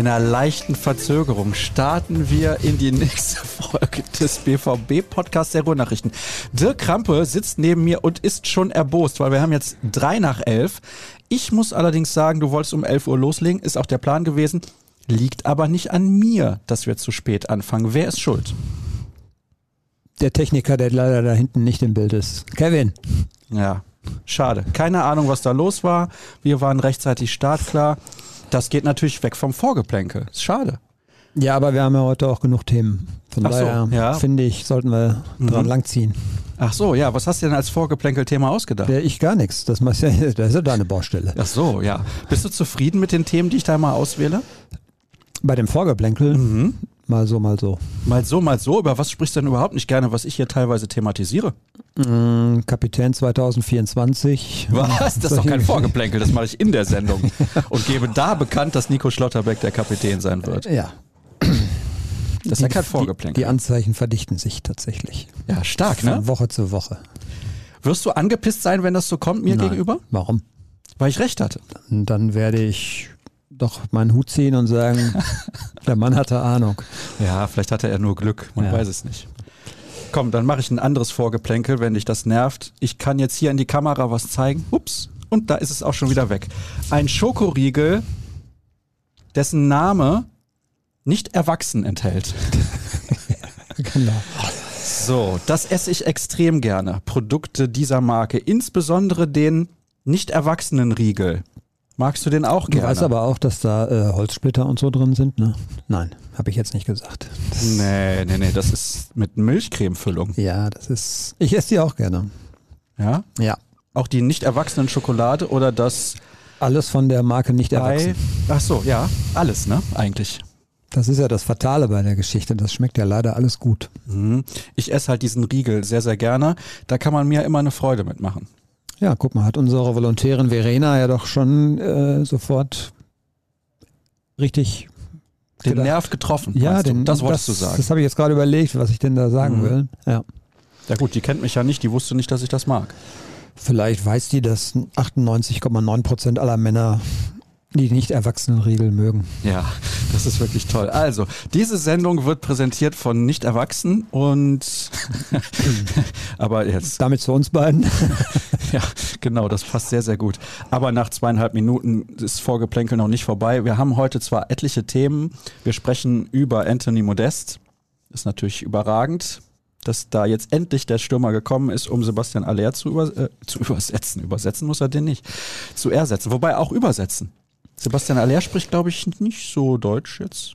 Einer leichten Verzögerung starten wir in die nächste Folge des BVB-Podcasts der Ruhrnachrichten. Dirk Krampe sitzt neben mir und ist schon erbost, weil wir haben jetzt drei nach elf. Ich muss allerdings sagen, du wolltest um elf Uhr loslegen, ist auch der Plan gewesen. Liegt aber nicht an mir, dass wir zu spät anfangen. Wer ist schuld? Der Techniker, der leider da hinten nicht im Bild ist. Kevin. Ja, schade. Keine Ahnung, was da los war. Wir waren rechtzeitig startklar. Das geht natürlich weg vom Vorgeplänkel. Ist schade. Ja, aber wir haben ja heute auch genug Themen. Von Ach so, daher ja. finde ich, sollten wir dran Mhm. langziehen. Ach so, ja. Was hast du denn als Vorgeplänkel-Thema ausgedacht? Ich gar nichts. Das, machst ja, das ist ja deine Baustelle. Ach so, ja. Bist du zufrieden mit den Themen, die ich da mal auswähle? Bei dem Vorgeplänkel, Mhm. Mal so, mal so. Mal so, mal so. Über was sprichst du denn überhaupt nicht gerne, was ich hier teilweise thematisiere? Mm, Kapitän 2024. Was? Das ist doch kein Vorgeplänkel, das mache ich in der Sendung. Und gebe da bekannt, dass Nico Schlotterbeck der Kapitän sein wird. Ja. Das ist ja Die- kein Die, Vorgeplänkel. die Anzeichen verdichten sich tatsächlich. Ja, stark, Von ne? Woche zu Woche. Wirst du angepisst sein, wenn das so kommt mir Nein. gegenüber? Warum? Weil ich recht hatte. Dann werde ich doch meinen Hut ziehen und sagen, der Mann hatte Ahnung. Ja, vielleicht hatte er nur Glück, man Ja. weiß es nicht. Komm, dann mache ich ein anderes Vorgeplänkel, wenn dich das nervt. Ich kann jetzt hier in die Kamera was zeigen. Ups. Und da ist es auch schon wieder weg. Ein Schokoriegel, dessen Name nicht erwachsen enthält. Genau. So, das esse ich extrem gerne. Produkte dieser Marke, insbesondere den nicht erwachsenen Riegel. Magst du den auch Du gerne? weißt aber auch, dass da äh, Holzsplitter und so drin sind, ne? Nein, habe ich jetzt nicht gesagt. Das, Nee, nee, nee, das ist mit Milchcremefüllung. Ja, das ist. Ich esse die auch gerne. Ja? Ja. Auch die nicht erwachsenen Schokolade oder das Alles von der Marke nicht erwachsen. Ach so, ja, alles, ne? Eigentlich. Das ist ja das Fatale bei der Geschichte. Das schmeckt ja leider alles gut. Mhm. Ich esse halt diesen Riegel sehr, sehr gerne. Da kann man mir immer eine Freude mitmachen. Ja, guck mal, hat unsere Volontärin Verena ja doch schon äh, sofort richtig Den gedacht. Nerv getroffen. Ja, den, das wolltest das, du sagen. Das habe ich jetzt gerade überlegt, was ich denn da sagen Mhm. will. Ja. ja gut, die kennt mich ja nicht, die wusste nicht, dass ich das mag. Vielleicht weiß die, dass 98,9 Prozent aller Männer die nicht erwachsenen Riegel mögen. Ja, das ist wirklich toll. Also, diese Sendung wird präsentiert von nicht erwachsen und aber jetzt Damit zu uns beiden. Ja, genau, das passt sehr, sehr gut. Aber nach zweieinhalb Minuten ist Vorgeplänkel noch nicht vorbei. Wir haben heute zwar etliche Themen. Wir sprechen über Anthony Modest. Ist natürlich überragend, dass da jetzt endlich der Stürmer gekommen ist, um Sebastian Aller zu, über, äh, zu übersetzen. Übersetzen muss er den nicht. Zu ersetzen. Wobei auch übersetzen. Sebastian Aller spricht, glaube ich, nicht so Deutsch jetzt.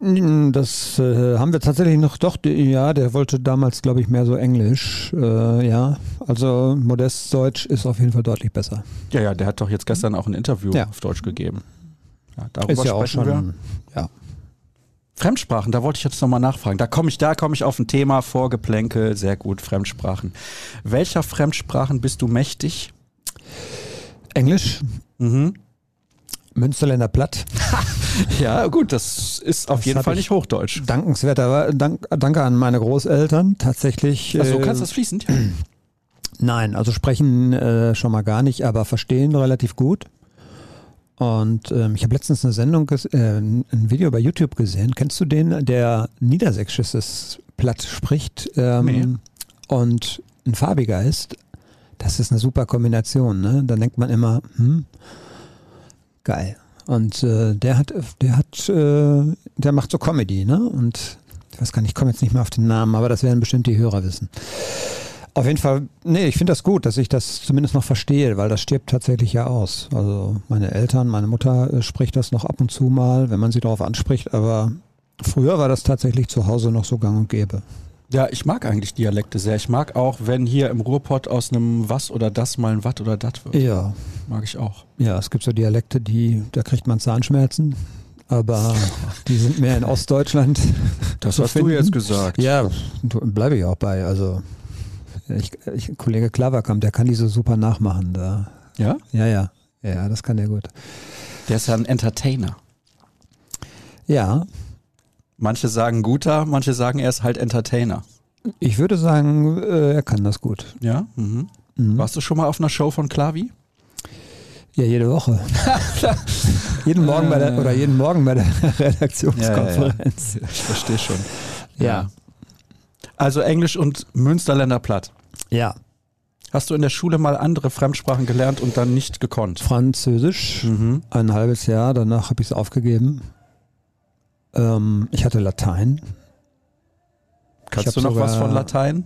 Das äh, haben wir tatsächlich noch, doch, ja, der wollte damals, glaube ich, mehr so Englisch. Äh, ja, also Modest Deutsch ist auf jeden Fall deutlich besser. Ja, ja, der hat doch jetzt gestern auch ein Interview Ja. auf Deutsch gegeben. Ja, darüber Ist ja auch sprechen wir. schon, ja. Fremdsprachen, da wollte ich jetzt nochmal nachfragen. Da komme ich, da komme ich auf ein Thema vor Geplänkel, sehr gut, Fremdsprachen. Welcher Fremdsprachen bist du mächtig? Englisch, Mhm. Münsterländer Platt. Ja, gut, das ist auf Das jeden Fall ich- nicht Hochdeutsch. Dankenswerter, dank, danke an meine Großeltern. Tatsächlich. Achso, äh, kannst du das fließend? Nein, also sprechen äh, schon mal gar nicht, aber verstehen relativ gut. Und ähm, ich habe letztens eine Sendung, äh, ein Video bei YouTube gesehen. Kennst du den, der niedersächsisches Platt spricht ähm, Nee. und ein farbiger ist? Das ist eine super Kombination. Ne? Dann denkt man immer, hm, geil. Und äh, der hat, der hat, äh, der macht so Comedy, ne? Und ich weiß gar nicht, ich komme jetzt nicht mehr auf den Namen, aber das werden bestimmt die Hörer wissen. Auf jeden Fall, nee, ich finde das gut, dass ich das zumindest noch verstehe, weil das stirbt tatsächlich ja aus. Also meine Eltern, meine Mutter äh, spricht das noch ab und zu mal, wenn man sie darauf anspricht, aber früher war das tatsächlich zu Hause noch so gang und gäbe. Ja, ich mag eigentlich Dialekte sehr. Ich mag auch, wenn hier im Ruhrpott aus einem was oder das mal ein wat oder dat wird. Ja, Mag ich auch. ja, es gibt so Dialekte, die, da kriegt man Zahnschmerzen, aber die sind mehr in Ostdeutschland. Das zu hast du finden. jetzt gesagt. Ja, du- bleibe ich auch bei. Also ich, ich, Kollege Klaverkamp, der kann die so super nachmachen. Da. Ja? Ja, ja, ja, das kann der gut. Der ist ja ein Entertainer. Ja, Manche sagen guter, manche sagen er ist halt Entertainer. ich würde sagen, äh, er kann das gut. Ja? Mhm. Mhm. Warst du schon mal auf einer Show von Klavi? Ja, jede Woche. jeden Morgen bei der, oder jeden Morgen bei der Redaktionskonferenz. Ja, ja, ja. Ich verstehe schon. Ja. Also Englisch und Münsterländer Platt. Ja. Hast du in der Schule mal andere Fremdsprachen gelernt und dann nicht gekonnt? Französisch, Mhm. ein halbes Jahr, danach habe ich es aufgegeben. Ähm, ich hatte Latein. Kannst du noch was von Latein?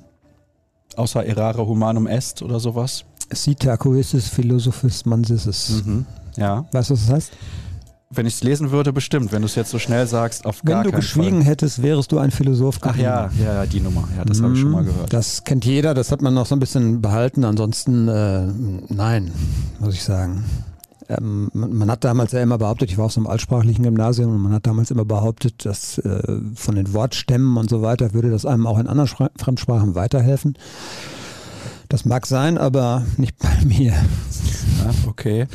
Außer errare humanum est oder sowas? Sita coesis philosophis mansis. Mhm. Ja. Weißt du, was das heißt? Wenn ich es lesen würde, bestimmt. Wenn du es jetzt so schnell sagst, auf Wenn gar du keinen geschwiegen Fall. hättest, wärst du ein Philosoph Ach geblieben. ja, ja, ja, die Nummer. Ja, das habe ich schon mal Mhm. gehört. Das kennt jeder, das hat man noch so ein bisschen behalten. Ansonsten, äh, nein, muss ich sagen. Ähm, man, man hat damals ja immer behauptet, ich war auf so einem altsprachlichen Gymnasium und man hat damals immer behauptet, dass äh, von den Wortstämmen und so weiter würde das einem auch in anderen Spra Fremdsprachen weiterhelfen. Das mag sein, aber nicht bei mir. Ja, okay.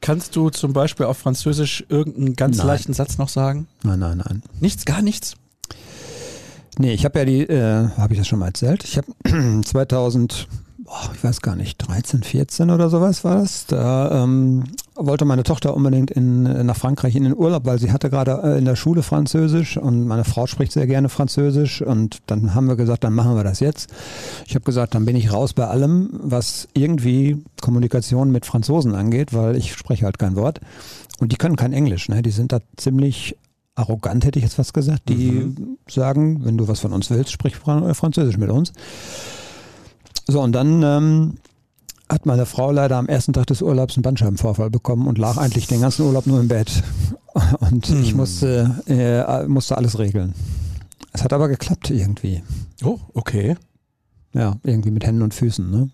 Kannst du zum Beispiel auf Französisch irgendeinen ganz Nein. leichten Satz noch sagen? Nein, nein, nein. Nichts, gar nichts? Nee, ich habe ja die, äh, habe ich das schon mal erzählt? Ich habe 2000, boah, ich weiß gar nicht, 13, 14 oder sowas war das. Da ähm, wollte meine Tochter unbedingt in, nach Frankreich in den Urlaub, weil sie hatte gerade äh, in der Schule Französisch und meine Frau spricht sehr gerne Französisch und dann haben wir gesagt, dann machen wir das jetzt. Ich habe gesagt, dann bin ich raus bei allem, was irgendwie Kommunikation mit Franzosen angeht, weil ich spreche halt kein Wort und die können kein Englisch. Ne? Die sind da ziemlich arrogant, hätte ich jetzt fast gesagt. Die sagen, wenn du was von uns willst, sprich Fran- Französisch mit uns. So, und dann ähm, hat meine Frau leider am ersten Tag des Urlaubs einen Bandscheibenvorfall bekommen und lag eigentlich den ganzen Urlaub nur im Bett. Und ich Hm. musste, äh, musste alles regeln. Es hat aber geklappt irgendwie. Oh, okay. Ja, irgendwie mit Händen und Füßen. Ne?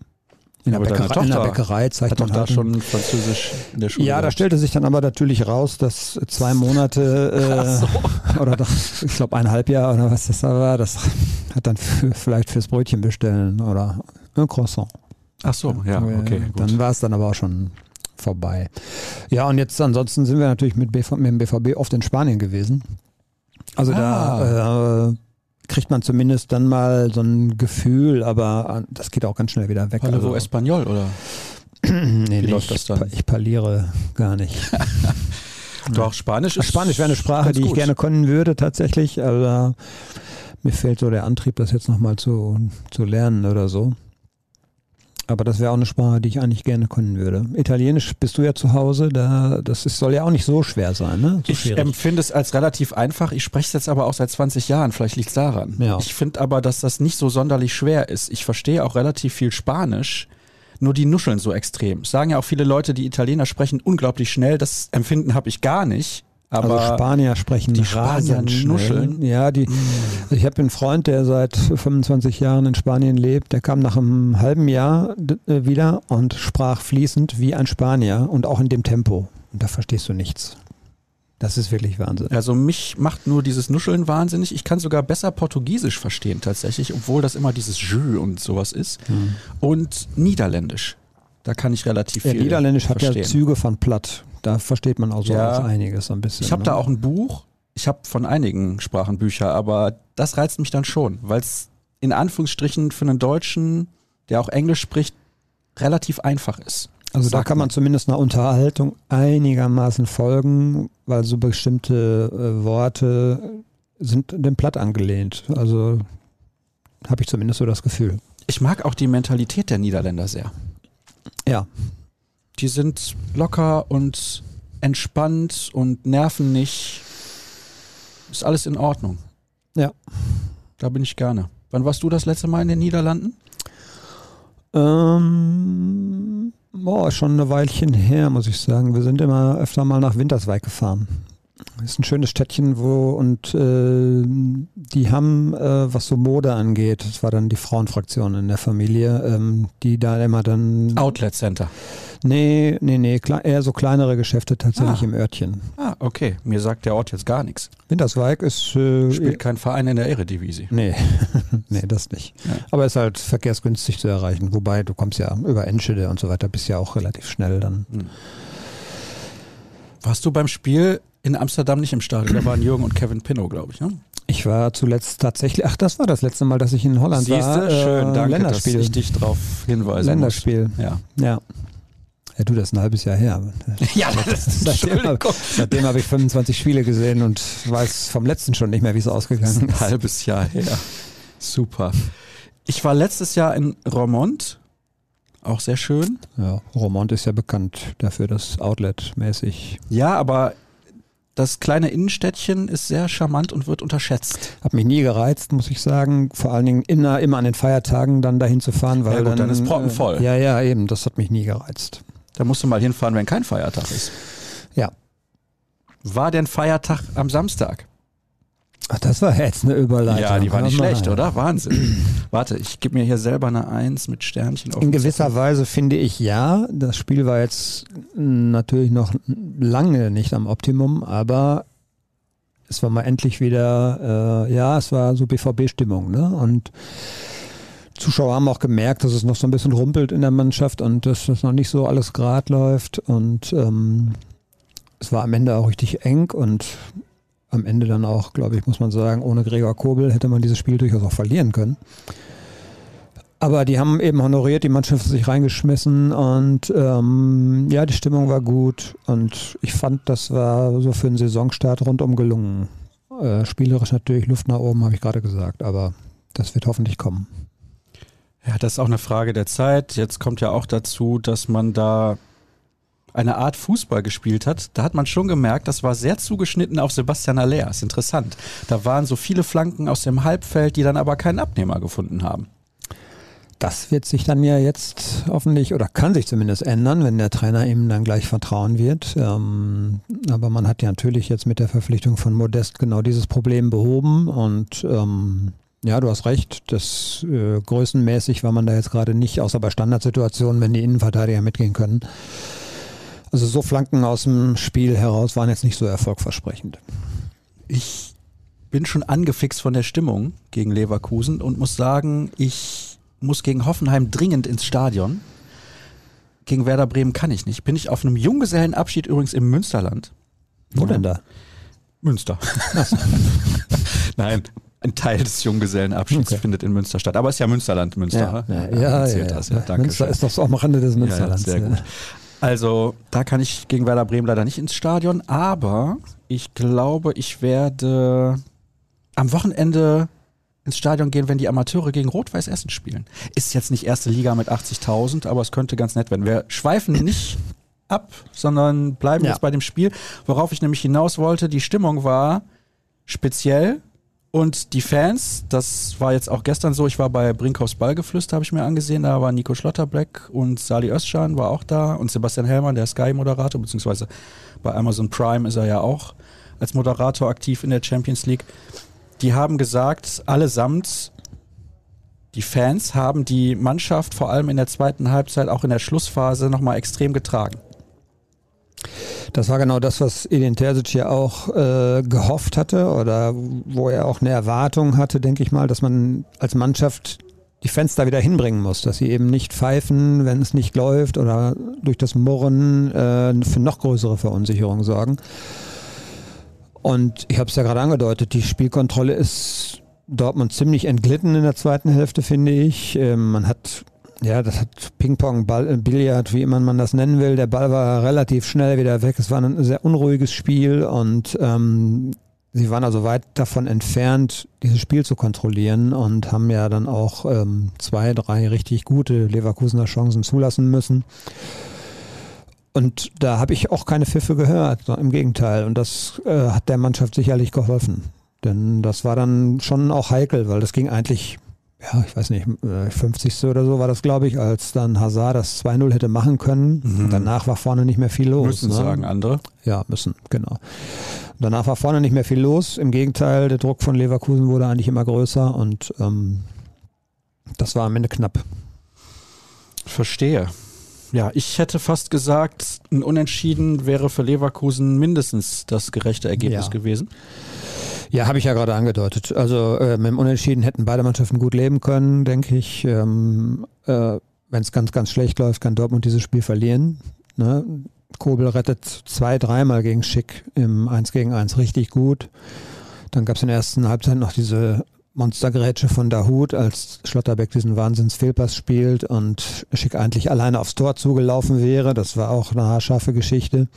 In, der Bäckerei, in der Bäckerei zeigt Hat doch man da halt schon Französisch in der Schule Ja, da gehabt. stellte sich dann aber natürlich raus, dass zwei Monate äh, oder doch, ich glaube eineinhalb Jahre oder was das da war, das hat dann für, vielleicht fürs Brötchen bestellen oder ein Croissant. Ach so, ja, okay, gut. Dann war es dann aber auch schon vorbei. Ja, und jetzt ansonsten sind wir natürlich mit, BV, mit dem BVB oft in Spanien gewesen. Also da äh, kriegt man zumindest dann mal so ein Gefühl, aber das geht auch ganz schnell wieder weg. Hallo, also, Espanol, oder? nee, wie läuft ich, das dann? Ich parliere gar nicht. Doch, Spanisch ist. Spanisch wäre eine Sprache, die ich gut. gerne können würde tatsächlich, aber mir fehlt so der Antrieb, das jetzt nochmal zu, zu lernen oder so. Aber das wäre auch eine Sprache, die ich eigentlich gerne können würde. Italienisch bist du ja zu Hause, da, das ist, soll ja auch nicht so schwer sein, ne? So Ich schwierig. empfinde es als relativ einfach. Ich spreche es jetzt aber auch seit 20 Jahren. Vielleicht liegt es daran. Ja. Ich finde aber, dass das nicht so sonderlich schwer ist. Ich verstehe auch relativ viel Spanisch. Nur die nuscheln so extrem. Sagen ja auch viele Leute, die Italiener sprechen unglaublich schnell. Das Empfinden habe ich gar nicht. Aber also Spanier sprechen die Spanier rasend schnell. nuscheln. Mm. Ja, die, also ich habe einen Freund, der seit 25 Jahren in Spanien lebt. Der kam nach einem halben Jahr äh, wieder und sprach fließend wie ein Spanier und auch in dem Tempo. Und da verstehst du nichts. Das ist wirklich Wahnsinn. Also mich macht nur dieses Nuscheln wahnsinnig. Ich kann sogar besser Portugiesisch verstehen tatsächlich, obwohl das immer dieses Jö und sowas ist. Und Niederländisch. Da kann ich relativ Ja, viel Niederländisch hat verstehen. ja Züge von platt. Da versteht man auch so Ja. auch einiges ein bisschen. Ich habe ne? da auch ein Buch. Ich habe von einigen Sprachen Bücher, aber das reizt mich dann schon, weil es in Anführungsstrichen für einen Deutschen, der auch Englisch spricht, relativ einfach ist. Also da kann man man. zumindest einer Unterhaltung einigermaßen folgen, weil so bestimmte äh, Worte sind dem Platt angelehnt. Also habe ich zumindest so das Gefühl. Ich mag auch die Mentalität der Niederländer sehr. Ja, Die sind locker und entspannt und nerven nicht. Ist alles in Ordnung. Ja. Da bin ich gerne. Wann warst du das letzte Mal in den Niederlanden? ähm, boah, schon eine Weilchen her, muss ich sagen. Wir sind immer öfter mal nach Winterswijk gefahren. Ist ein schönes Städtchen, wo und äh, die haben, äh, was so Mode angeht, das war dann die Frauenfraktion in der Familie, ähm, die da immer dann. Outlet Center. Nee, nee, nee, eher so kleinere Geschäfte tatsächlich Ah. im Örtchen. Ah, okay. Mir sagt der Ort jetzt gar nichts. Winterswijk ist. Äh, Spielt kein Verein in der Eredivisie. Nee, nee, das nicht. Ja. Aber ist halt verkehrsgünstig zu erreichen. Wobei du kommst ja über Enschede und so weiter, bist ja auch relativ schnell dann. Warst du beim Spiel in Amsterdam nicht im Stadion? Da waren Jürgen und Kevin Pinnow, glaube ich. Ne? Ich war zuletzt tatsächlich, ach, das war das letzte Mal, dass ich in Holland war. Siehste, schön, äh, danke, Länderspiel. dass ich dich drauf hinweisen Länderspiel, muss. Ja. ja. Ja, du, das ist ein halbes Jahr her. ja, das ist seitdem habe seitdem hab ich 25 Spiele gesehen und weiß vom letzten schon nicht mehr, wie es ausgegangen ist. Ein halbes Jahr her. Super. Ich war letztes Jahr in Romont. Auch sehr schön. Ja, Romont ist ja bekannt dafür, dass Outlet-mäßig. Ja, aber das kleine Innenstädtchen ist sehr charmant und wird unterschätzt. Hat mich nie gereizt, muss ich sagen. Vor allen Dingen immer, immer an den Feiertagen dann dahin zu fahren, weil Ja, gut, dann, dann ist proppenvoll. Äh, ja, ja, eben. Das hat mich nie gereizt. Da musst du mal hinfahren, wenn kein Feiertag ist. Ja. War denn Feiertag am Samstag? Ach, das war jetzt eine Überleitung. Ja, die war nicht schlecht, oder? Wahnsinn. Warte, ich gebe mir hier selber eine Eins mit Sternchen auf. In gewisser Weise finde ich ja. Das Spiel war jetzt natürlich noch lange nicht am Optimum, aber es war mal endlich wieder, äh, ja, es war so BVB-Stimmung, ne? Und Zuschauer haben auch gemerkt, dass es noch so ein bisschen rumpelt in der Mannschaft und dass das noch nicht so alles grad läuft. Und ähm, es war am Ende auch richtig eng und am Ende dann auch, glaube ich, muss man sagen, ohne Gregor Kobel hätte man dieses Spiel durchaus auch verlieren können. Aber die haben eben honoriert, die Mannschaft sich reingeschmissen und ähm, ja, die Stimmung war gut und ich fand, das war so für einen Saisonstart rundum gelungen. Äh, spielerisch natürlich Luft nach oben, habe ich gerade gesagt, aber das wird hoffentlich kommen. Ja, das ist auch eine Frage der Zeit. Jetzt kommt ja auch dazu, dass man da eine Art Fußball gespielt hat. Da hat man schon gemerkt, das war sehr zugeschnitten auf Sebastian Aller. Ist interessant. Da waren so viele Flanken aus dem Halbfeld, die dann aber keinen Abnehmer gefunden haben. Das wird sich dann ja jetzt hoffentlich oder kann sich zumindest ändern, wenn der Trainer ihm dann gleich vertrauen wird. Ähm, aber man hat ja natürlich jetzt mit der Verpflichtung von Modest genau dieses Problem behoben und ähm, ja, du hast recht. Das äh, größenmäßig war man da jetzt gerade nicht, außer bei Standardsituationen, wenn die Innenverteidiger mitgehen können. Also so Flanken aus dem Spiel heraus waren jetzt nicht so erfolgversprechend. Ich bin schon angefixt von der Stimmung gegen Leverkusen und muss sagen, ich muss gegen Hoffenheim dringend ins Stadion. Gegen Werder Bremen kann ich nicht. Bin ich auf einem Junggesellenabschied übrigens im Münsterland. Wo Ja. denn da? Münster. Nein, ein Teil des Junggesellenabschieds Okay. findet in Münster statt. Aber es ist ja Münsterland, Münster. ja, ja, ja, erzählt ja, das. Ja, Münster ist doch so am Rande des Ja, ja, Münsterlands. sehr gut. Also, da kann ich gegen Werder Bremen leider nicht ins Stadion, aber ich glaube, ich werde am Wochenende ins Stadion gehen, wenn die Amateure gegen Rot-Weiß Essen spielen. Ist jetzt nicht erste Liga mit 80.000, aber es könnte ganz nett werden. Wir schweifen nicht ab, sondern bleiben Ja. jetzt bei dem Spiel, worauf ich nämlich hinaus wollte. Die Stimmung war speziell und die Fans, das war jetzt auch gestern so, ich war bei Brinkhoffs Ballgeflüster, habe ich mir angesehen, da war Nico Schlotterbeck und Sali Özcan war auch da und Sebastian Hellmann, der Sky-Moderator, beziehungsweise bei Amazon Prime ist er ja auch als Moderator aktiv in der Champions League. Die haben gesagt, allesamt, die Fans haben die Mannschaft vor allem in der zweiten Halbzeit, auch in der Schlussphase, nochmal extrem getragen. Das war genau das, was Edin Terzic ja auch äh, gehofft hatte oder wo er auch eine Erwartung hatte, denke ich mal, dass man als Mannschaft die da wieder hinbringen muss, dass sie eben nicht pfeifen, wenn es nicht läuft oder durch das Murren äh, für noch größere Verunsicherung sorgen. Und ich habe es ja gerade angedeutet, die Spielkontrolle ist Dortmund ziemlich entglitten in der zweiten Hälfte, finde ich. Ähm, man hat ja, das hat Ping-Pong, äh, Billard, wie immer man das nennen will. Der Ball war relativ schnell wieder weg. Es war ein sehr unruhiges Spiel und ähm, sie waren also weit davon entfernt, dieses Spiel zu kontrollieren und haben ja dann auch ähm, zwei, drei richtig gute Leverkusener Chancen zulassen müssen. Und da habe ich auch keine Pfiffe gehört, im Gegenteil. Und das äh, hat der Mannschaft sicherlich geholfen. Denn das war dann schon auch heikel, weil das ging eigentlich ja, ich weiß nicht, äh, 50. oder so war das, glaube ich, als dann Hazard das 2-0 hätte machen können. Mhm. Danach war vorne nicht mehr viel los. Müssen ne? sagen andere. Ja, müssen, genau. Danach war vorne nicht mehr viel los. Im Gegenteil, der Druck von Leverkusen wurde eigentlich immer größer und ähm, das war am Ende knapp. Verstehe. Ja, ich hätte fast gesagt, ein Unentschieden wäre für Leverkusen mindestens das gerechte Ergebnis Ja. gewesen. Ja, habe ich ja gerade angedeutet. Also äh, mit dem Unentschieden hätten beide Mannschaften gut leben können, denke ich. Ähm, äh, Wenn es ganz, ganz schlecht läuft, kann Dortmund dieses Spiel verlieren. Ne? Kobel rettet zwei, dreimal gegen Schick im 1 gegen 1 richtig gut. Dann gab es in der ersten Halbzeit noch diese Monstergrätsche von Dahut, als Schlotterbeck diesen Wahnsinns-Fehlpass spielt und Schick eigentlich alleine aufs Tor zugelaufen wäre. Das war auch eine haarscharfe Geschichte.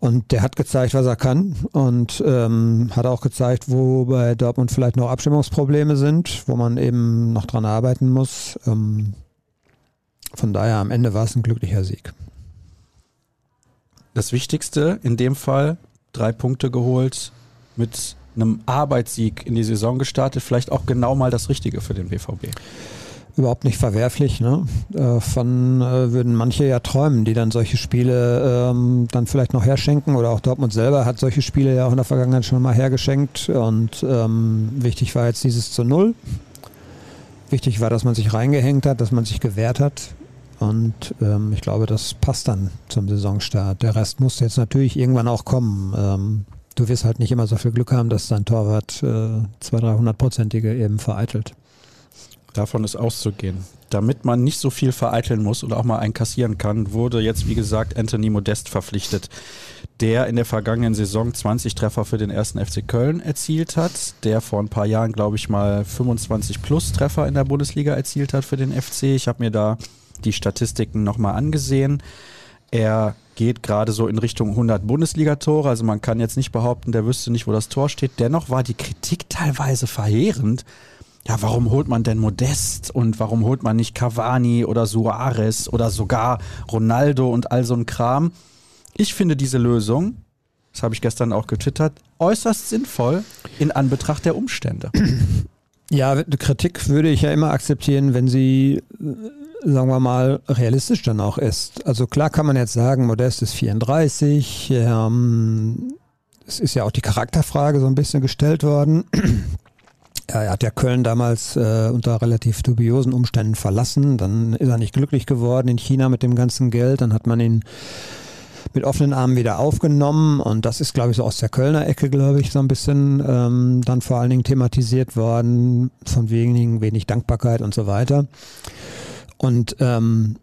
Und der hat gezeigt, was er kann und ähm, hat auch gezeigt, wo bei Dortmund vielleicht noch Abstimmungsprobleme sind, wo man eben noch dran arbeiten muss. Ähm, von daher am Ende war es ein glücklicher Sieg. Das Wichtigste in dem Fall, drei Punkte geholt, mit einem Arbeitssieg in die Saison gestartet, vielleicht auch genau mal das Richtige für den BVB überhaupt nicht verwerflich. Ne? Von äh, würden manche ja träumen, die dann solche Spiele ähm, dann vielleicht noch herschenken oder auch Dortmund selber hat solche Spiele ja auch in der Vergangenheit schon mal hergeschenkt und ähm, wichtig war jetzt dieses zu Null. Wichtig war, dass man sich reingehängt hat, dass man sich gewehrt hat und ähm, ich glaube, das passt dann zum Saisonstart. Der Rest muss jetzt natürlich irgendwann auch kommen. Du wirst halt nicht immer so viel Glück haben, dass dein Torwart äh, 200, 300-prozentige eben vereitelt. Davon ist auszugehen. Damit man nicht so viel vereiteln muss oder auch mal einkassieren kann, wurde jetzt, wie gesagt, Anthony Modest verpflichtet, der in der vergangenen Saison 20 Treffer für den ersten FC Köln erzielt hat, der vor ein paar Jahren, glaube ich, mal 25 plus Treffer in der Bundesliga erzielt hat für den FC. Ich habe mir da die Statistiken nochmal angesehen. Er geht gerade so in Richtung 100 Bundesligatore, also man kann jetzt nicht behaupten, der wüsste nicht, wo das Tor steht. Dennoch war die Kritik teilweise verheerend, ja, warum holt man denn Modest und warum holt man nicht Cavani oder Suarez oder sogar Ronaldo und all so ein Kram? Ich finde diese Lösung, das habe ich gestern auch getwittert, äußerst sinnvoll in Anbetracht der Umstände. Ja, Kritik würde ich ja immer akzeptieren, wenn sie, sagen wir mal, realistisch dann auch ist. Also klar kann man jetzt sagen, Modest ist 34, ähm, es ist ja auch die Charakterfrage so ein bisschen gestellt worden. Er hat ja Köln damals äh, unter relativ dubiosen Umständen verlassen. Dann ist er nicht glücklich geworden in China mit dem ganzen Geld. Dann hat man ihn mit offenen Armen wieder aufgenommen und das ist, glaube ich, so aus der Kölner Ecke, glaube ich, so ein bisschen ähm, dann vor allen Dingen thematisiert worden, von wenigen wenig Dankbarkeit und so weiter. Und ähm,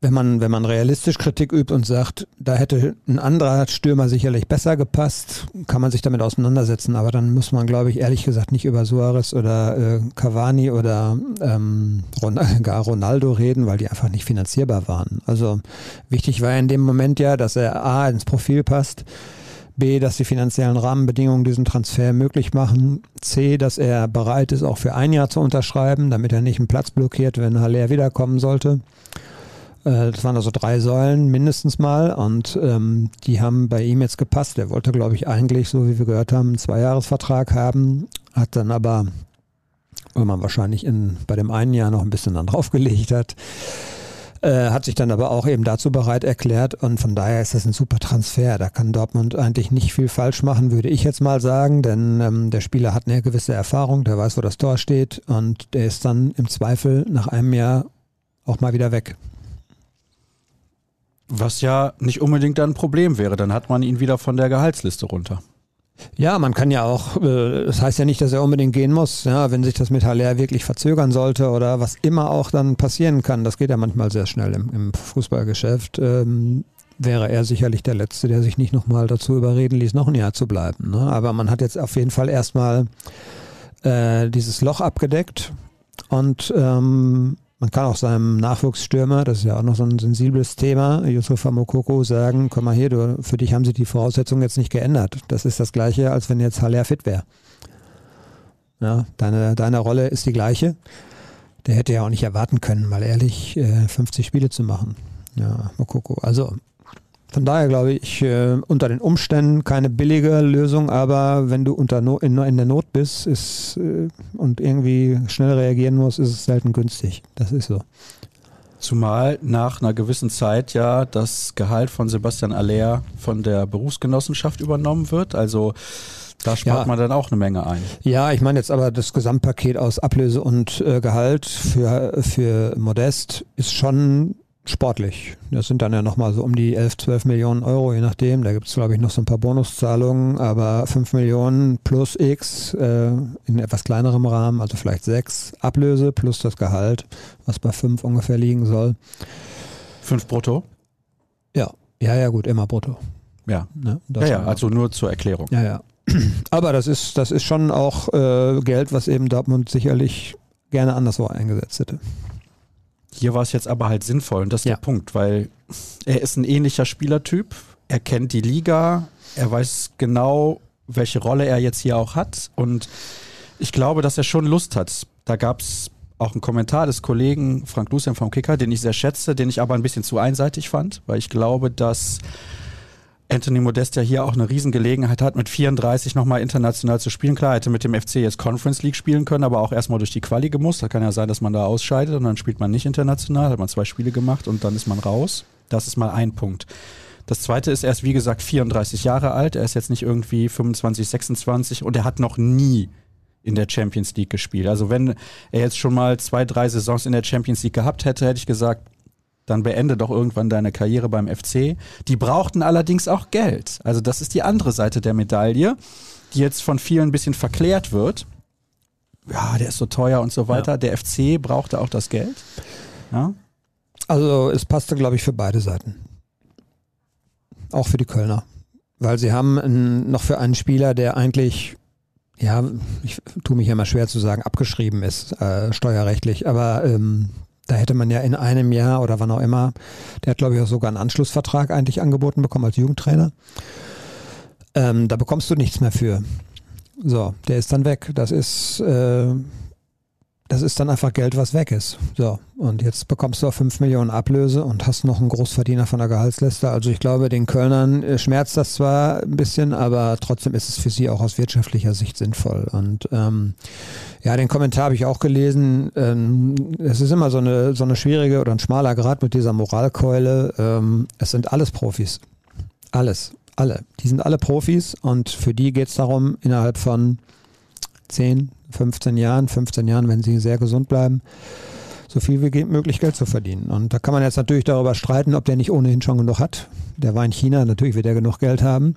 wenn man, wenn man realistisch Kritik übt und sagt, da hätte ein anderer Stürmer sicherlich besser gepasst, kann man sich damit auseinandersetzen. Aber dann muss man, glaube ich, ehrlich gesagt nicht über Suarez oder äh, Cavani oder ähm, Ron gar Ronaldo reden, weil die einfach nicht finanzierbar waren. Also wichtig war in dem Moment ja, dass er A ins Profil passt, B, dass die finanziellen Rahmenbedingungen diesen Transfer möglich machen. C, dass er bereit ist, auch für ein Jahr zu unterschreiben, damit er nicht einen Platz blockiert, wenn Haller wiederkommen sollte. Äh, das waren also drei Säulen mindestens mal und ähm, die haben bei ihm jetzt gepasst. Er wollte, glaube ich, eigentlich, so wie wir gehört haben, einen Zweijahresvertrag haben, hat dann aber, weil man wahrscheinlich in, bei dem einen Jahr noch ein bisschen dann draufgelegt hat, äh, hat sich dann aber auch eben dazu bereit erklärt und von daher ist das ein super Transfer. Da kann Dortmund eigentlich nicht viel falsch machen, würde ich jetzt mal sagen, denn ähm, der Spieler hat eine gewisse Erfahrung, der weiß, wo das Tor steht und der ist dann im Zweifel nach einem Jahr auch mal wieder weg. Was ja nicht unbedingt ein Problem wäre, dann hat man ihn wieder von der Gehaltsliste runter. Ja, man kann ja auch, äh, das heißt ja nicht, dass er unbedingt gehen muss, ja, wenn sich das mit Haller wirklich verzögern sollte oder was immer auch dann passieren kann, das geht ja manchmal sehr schnell im, im Fußballgeschäft, ähm, wäre er sicherlich der Letzte, der sich nicht nochmal dazu überreden ließ, noch ein Jahr zu bleiben. Ne? Aber man hat jetzt auf jeden Fall erstmal äh, dieses Loch abgedeckt und ähm, man kann auch seinem Nachwuchsstürmer, das ist ja auch noch so ein sensibles Thema, Yusufa Mokoko, sagen, komm mal hier, du, für dich haben sich die Voraussetzungen jetzt nicht geändert. Das ist das Gleiche, als wenn jetzt Haller fit wäre. Ja, deine, deine Rolle ist die gleiche. Der hätte ja auch nicht erwarten können, mal ehrlich, 50 äh, Spiele zu machen. Ja, Mokoko. Also von daher glaube ich, äh, unter den Umständen keine billige Lösung, aber wenn du unter no in, in, der Not bist ist, äh, und irgendwie schnell reagieren musst, ist es selten günstig. Das ist so. Zumal nach einer gewissen Zeit ja das Gehalt von Sebastian Aller von der Berufsgenossenschaft übernommen wird. Also da spart ja. man dann auch eine Menge ein. Ja, ich meine jetzt aber das Gesamtpaket aus Ablöse und äh, Gehalt für, für Modest ist schon sportlich. Das sind dann ja nochmal so um die 11, 12 Millionen Euro, je nachdem. Da gibt es, glaube ich, noch so ein paar Bonuszahlungen, aber 5 Millionen plus X äh, in etwas kleinerem Rahmen, also vielleicht 6 Ablöse plus das Gehalt, was bei 5 ungefähr liegen soll. 5 brutto? Ja, ja, ja, gut, immer brutto. Ja, ne? ja, ja also nur zur Erklärung. Ja, ja. Aber das ist, das ist schon auch äh, Geld, was eben Dortmund sicherlich gerne anderswo eingesetzt hätte. Hier war es jetzt aber halt sinnvoll und das ist ja. der Punkt, weil er ist ein ähnlicher Spielertyp, er kennt die Liga, er weiß genau, welche Rolle er jetzt hier auch hat und ich glaube, dass er schon Lust hat. Da gab es auch einen Kommentar des Kollegen Frank Lucien vom Kicker, den ich sehr schätze, den ich aber ein bisschen zu einseitig fand, weil ich glaube, dass Anthony Modest ja hier auch eine Riesengelegenheit hat, mit 34 nochmal international zu spielen. Klar, hätte mit dem FC jetzt Conference League spielen können, aber auch erstmal durch die Quali gemusst. Da kann ja sein, dass man da ausscheidet und dann spielt man nicht international, hat man zwei Spiele gemacht und dann ist man raus. Das ist mal ein Punkt. Das zweite ist, er ist wie gesagt 34 Jahre alt, er ist jetzt nicht irgendwie 25, 26 und er hat noch nie in der Champions League gespielt. Also wenn er jetzt schon mal zwei, drei Saisons in der Champions League gehabt hätte, hätte ich gesagt, dann beende doch irgendwann deine Karriere beim FC. Die brauchten allerdings auch Geld. Also das ist die andere Seite der Medaille, die jetzt von vielen ein bisschen verklärt wird. Ja, der ist so teuer und so weiter. Ja. Der FC brauchte auch das Geld. Ja. Also es passte, glaube ich, für beide Seiten. Auch für die Kölner. Weil sie haben einen, noch für einen Spieler, der eigentlich, ja, ich tue mich ja immer schwer zu sagen, abgeschrieben ist, äh, steuerrechtlich, aber ähm, da hätte man ja in einem Jahr oder wann auch immer, der hat glaube ich auch sogar einen Anschlussvertrag eigentlich angeboten bekommen als Jugendtrainer. Ähm, da bekommst du nichts mehr für. So, der ist dann weg. Das ist äh, das ist dann einfach Geld, was weg ist. So, und jetzt bekommst du auch 5 Millionen Ablöse und hast noch einen Großverdiener von der Gehaltsliste. Also ich glaube, den Kölnern äh, schmerzt das zwar ein bisschen, aber trotzdem ist es für sie auch aus wirtschaftlicher Sicht sinnvoll. Und ähm, ja, den Kommentar habe ich auch gelesen. Ähm, es ist immer so eine, so eine schwierige oder ein schmaler Grad mit dieser Moralkeule. Ähm, es sind alles Profis. Alles. Alle. Die sind alle Profis und für die geht es darum, innerhalb von 10, 15 Jahren, 15 Jahren, wenn sie sehr gesund bleiben, so viel wie möglich Geld zu verdienen. Und da kann man jetzt natürlich darüber streiten, ob der nicht ohnehin schon genug hat. Der war in China, natürlich wird er genug Geld haben.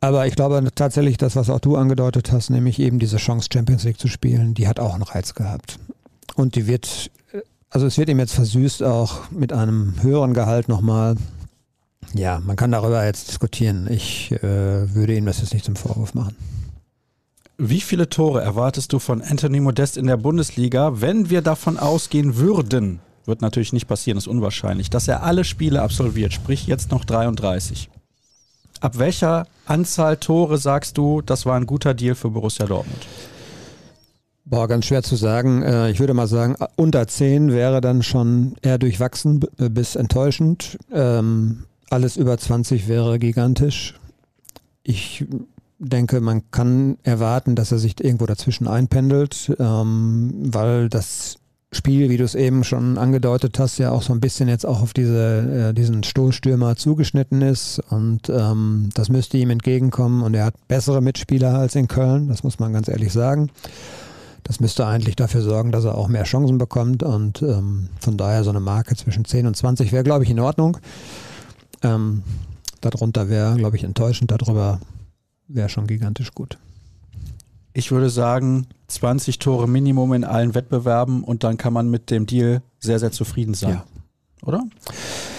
Aber ich glaube tatsächlich, das, was auch du angedeutet hast, nämlich eben diese Chance, Champions League zu spielen, die hat auch einen Reiz gehabt. Und die wird, also es wird ihm jetzt versüßt, auch mit einem höheren Gehalt nochmal. Ja, man kann darüber jetzt diskutieren. Ich äh, würde ihm das jetzt nicht zum Vorwurf machen. Wie viele Tore erwartest du von Anthony Modest in der Bundesliga, wenn wir davon ausgehen würden, wird natürlich nicht passieren, ist unwahrscheinlich, dass er alle Spiele absolviert, sprich jetzt noch 33. Ab welcher Anzahl Tore sagst du, das war ein guter Deal für Borussia Dortmund? Boah, ganz schwer zu sagen. Äh, ich würde mal sagen, unter 10 wäre dann schon eher durchwachsen bis enttäuschend. Ähm, alles über 20 wäre gigantisch. Ich denke, man kann erwarten, dass er sich irgendwo dazwischen einpendelt, ähm, weil das Spiel, wie du es eben schon angedeutet hast, ja auch so ein bisschen jetzt auch auf diese, äh, diesen Stoßstürmer zugeschnitten ist und ähm, das müsste ihm entgegenkommen und er hat bessere Mitspieler als in Köln, das muss man ganz ehrlich sagen. Das müsste eigentlich dafür sorgen, dass er auch mehr Chancen bekommt und ähm, von daher so eine Marke zwischen 10 und 20 wäre, glaube ich, in Ordnung. Ähm, darunter wäre, glaube ich, enttäuschend. Darüber wäre schon gigantisch gut. Ich würde sagen, 20 Tore Minimum in allen Wettbewerben und dann kann man mit dem Deal sehr, sehr zufrieden sein. Ja. Oder?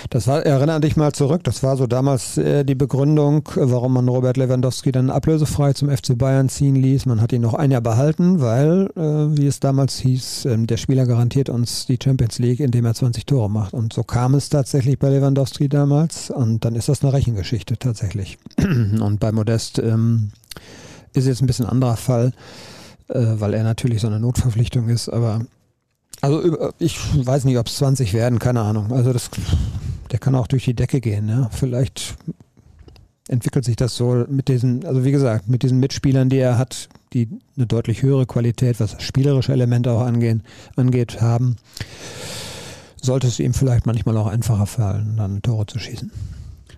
Das war, erinnere dich mal zurück, das war so damals äh, die Begründung, warum man Robert Lewandowski dann ablösefrei zum FC Bayern ziehen ließ. Man hat ihn noch ein Jahr behalten, weil, äh, wie es damals hieß, äh, der Spieler garantiert uns die Champions League, indem er 20 Tore macht. Und so kam es tatsächlich bei Lewandowski damals. Und dann ist das eine Rechengeschichte tatsächlich. Und bei Modest ähm, ist jetzt ein bisschen anderer Fall, äh, weil er natürlich so eine Notverpflichtung ist, aber also ich weiß nicht, ob es 20 werden, keine Ahnung. Also das, der kann auch durch die Decke gehen. Ja. Vielleicht entwickelt sich das so mit diesen, also wie gesagt, mit diesen Mitspielern, die er hat, die eine deutlich höhere Qualität, was spielerische Elemente auch angehen, angeht, haben, sollte es ihm vielleicht manchmal auch einfacher fallen, dann Tore zu schießen.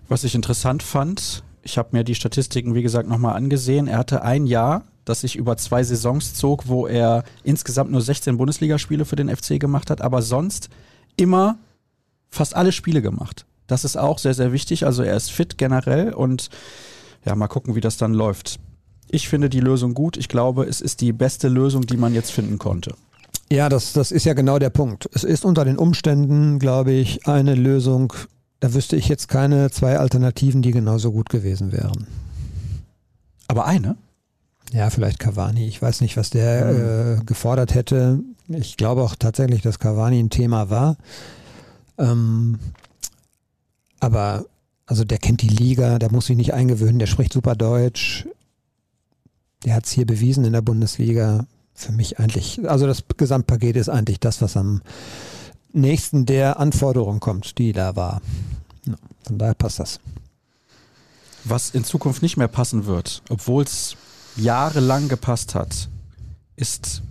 Was ich interessant fand, ich habe mir die Statistiken, wie gesagt, nochmal angesehen. Er hatte ein Jahr das sich über zwei Saisons zog, wo er insgesamt nur 16 Bundesligaspiele für den FC gemacht hat, aber sonst immer fast alle Spiele gemacht. Das ist auch sehr, sehr wichtig. Also er ist fit generell und ja, mal gucken, wie das dann läuft. Ich finde die Lösung gut. Ich glaube, es ist die beste Lösung, die man jetzt finden konnte. Ja, das, das ist ja genau der Punkt. Es ist unter den Umständen, glaube ich, eine Lösung, da wüsste ich jetzt keine zwei Alternativen, die genauso gut gewesen wären. Aber eine? Ja, vielleicht Cavani. Ich weiß nicht, was der mhm. äh, gefordert hätte. Ich glaube auch tatsächlich, dass Cavani ein Thema war. Ähm, aber also der kennt die Liga, der muss sich nicht eingewöhnen, der spricht super Deutsch. Der hat es hier bewiesen in der Bundesliga. Für mich eigentlich, also das Gesamtpaket ist eigentlich das, was am nächsten der Anforderung kommt, die da war. Ja, von daher passt das. Was in Zukunft nicht mehr passen wird, obwohl es jahrelang gepasst hat, ist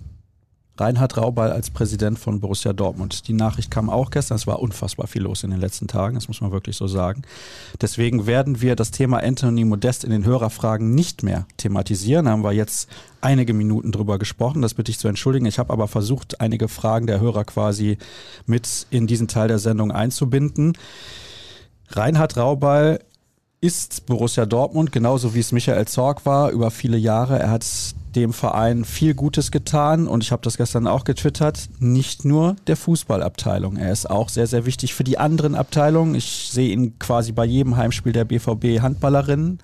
Reinhard Raubal als Präsident von Borussia Dortmund. Die Nachricht kam auch gestern. Es war unfassbar viel los in den letzten Tagen, das muss man wirklich so sagen. Deswegen werden wir das Thema Anthony Modest in den Hörerfragen nicht mehr thematisieren. Da haben wir jetzt einige Minuten drüber gesprochen. Das bitte ich zu entschuldigen. Ich habe aber versucht, einige Fragen der Hörer quasi mit in diesen Teil der Sendung einzubinden. Reinhard Raubal ist Borussia Dortmund, genauso wie es Michael Zorg war, über viele Jahre. Er hat dem Verein viel Gutes getan und ich habe das gestern auch getwittert, nicht nur der Fußballabteilung. Er ist auch sehr, sehr wichtig für die anderen Abteilungen. Ich sehe ihn quasi bei jedem Heimspiel der BVB Handballerinnen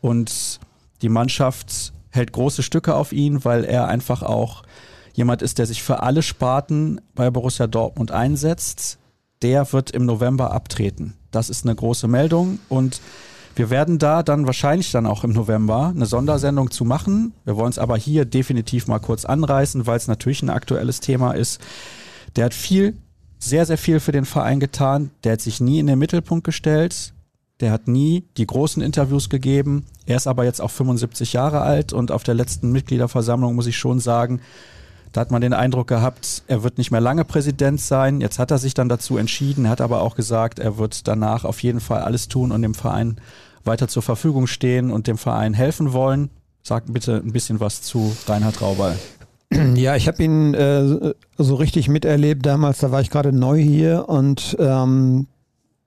und die Mannschaft hält große Stücke auf ihn, weil er einfach auch jemand ist, der sich für alle Sparten bei Borussia Dortmund einsetzt. Der wird im November abtreten. Das ist eine große Meldung und wir werden da dann wahrscheinlich dann auch im November eine Sondersendung zu machen. Wir wollen es aber hier definitiv mal kurz anreißen, weil es natürlich ein aktuelles Thema ist. Der hat viel, sehr, sehr viel für den Verein getan. Der hat sich nie in den Mittelpunkt gestellt. Der hat nie die großen Interviews gegeben. Er ist aber jetzt auch 75 Jahre alt und auf der letzten Mitgliederversammlung muss ich schon sagen, da hat man den Eindruck gehabt, er wird nicht mehr lange Präsident sein. Jetzt hat er sich dann dazu entschieden, hat aber auch gesagt, er wird danach auf jeden Fall alles tun und dem Verein weiter zur Verfügung stehen und dem Verein helfen wollen. Sag bitte ein bisschen was zu Reinhard Raubal. Ja, ich habe ihn äh, so richtig miterlebt damals. Da war ich gerade neu hier und ähm,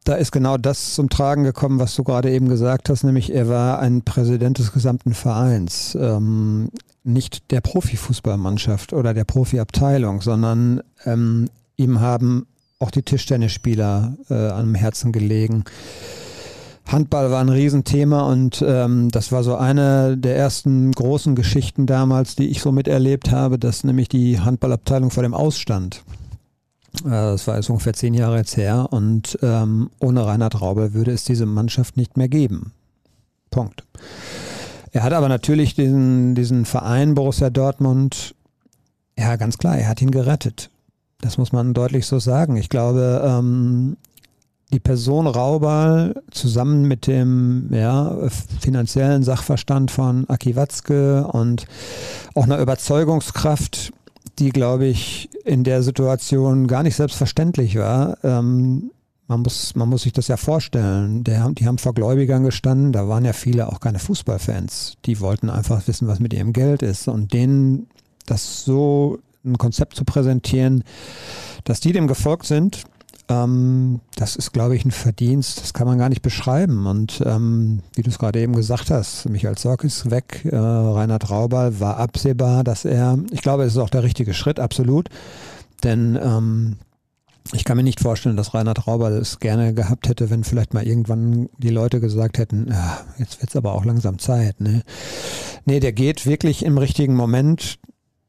da ist genau das zum Tragen gekommen, was du gerade eben gesagt hast, nämlich er war ein Präsident des gesamten Vereins. Ähm, nicht der Profifußballmannschaft oder der Profiabteilung, sondern ähm, ihm haben auch die Tischtennisspieler äh, am Herzen gelegen. Handball war ein Riesenthema und ähm, das war so eine der ersten großen Geschichten damals, die ich so miterlebt habe, dass nämlich die Handballabteilung vor dem Ausstand. Äh, das war jetzt ungefähr zehn Jahre jetzt her und ähm, ohne Reinhard Raubel würde es diese Mannschaft nicht mehr geben. Punkt. Er hat aber natürlich diesen, diesen Verein Borussia Dortmund, ja ganz klar, er hat ihn gerettet. Das muss man deutlich so sagen. Ich glaube, ähm, die Person Raubal zusammen mit dem ja, finanziellen Sachverstand von Aki Watzke und auch einer Überzeugungskraft, die, glaube ich, in der Situation gar nicht selbstverständlich war, ähm, man muss, man muss sich das ja vorstellen. Der, die haben vor Gläubigern gestanden, da waren ja viele auch keine Fußballfans. Die wollten einfach wissen, was mit ihrem Geld ist. Und denen das so ein Konzept zu präsentieren, dass die dem gefolgt sind, ähm, das ist, glaube ich, ein Verdienst, das kann man gar nicht beschreiben. Und ähm, wie du es gerade eben gesagt hast, Michael Zorc ist weg, äh, Reinhard Raubal war absehbar, dass er, ich glaube, es ist auch der richtige Schritt, absolut. Denn ähm, ich kann mir nicht vorstellen, dass Reinhard Rauber es gerne gehabt hätte, wenn vielleicht mal irgendwann die Leute gesagt hätten, ja, jetzt wird's aber auch langsam Zeit. Ne? Nee, der geht wirklich im richtigen Moment.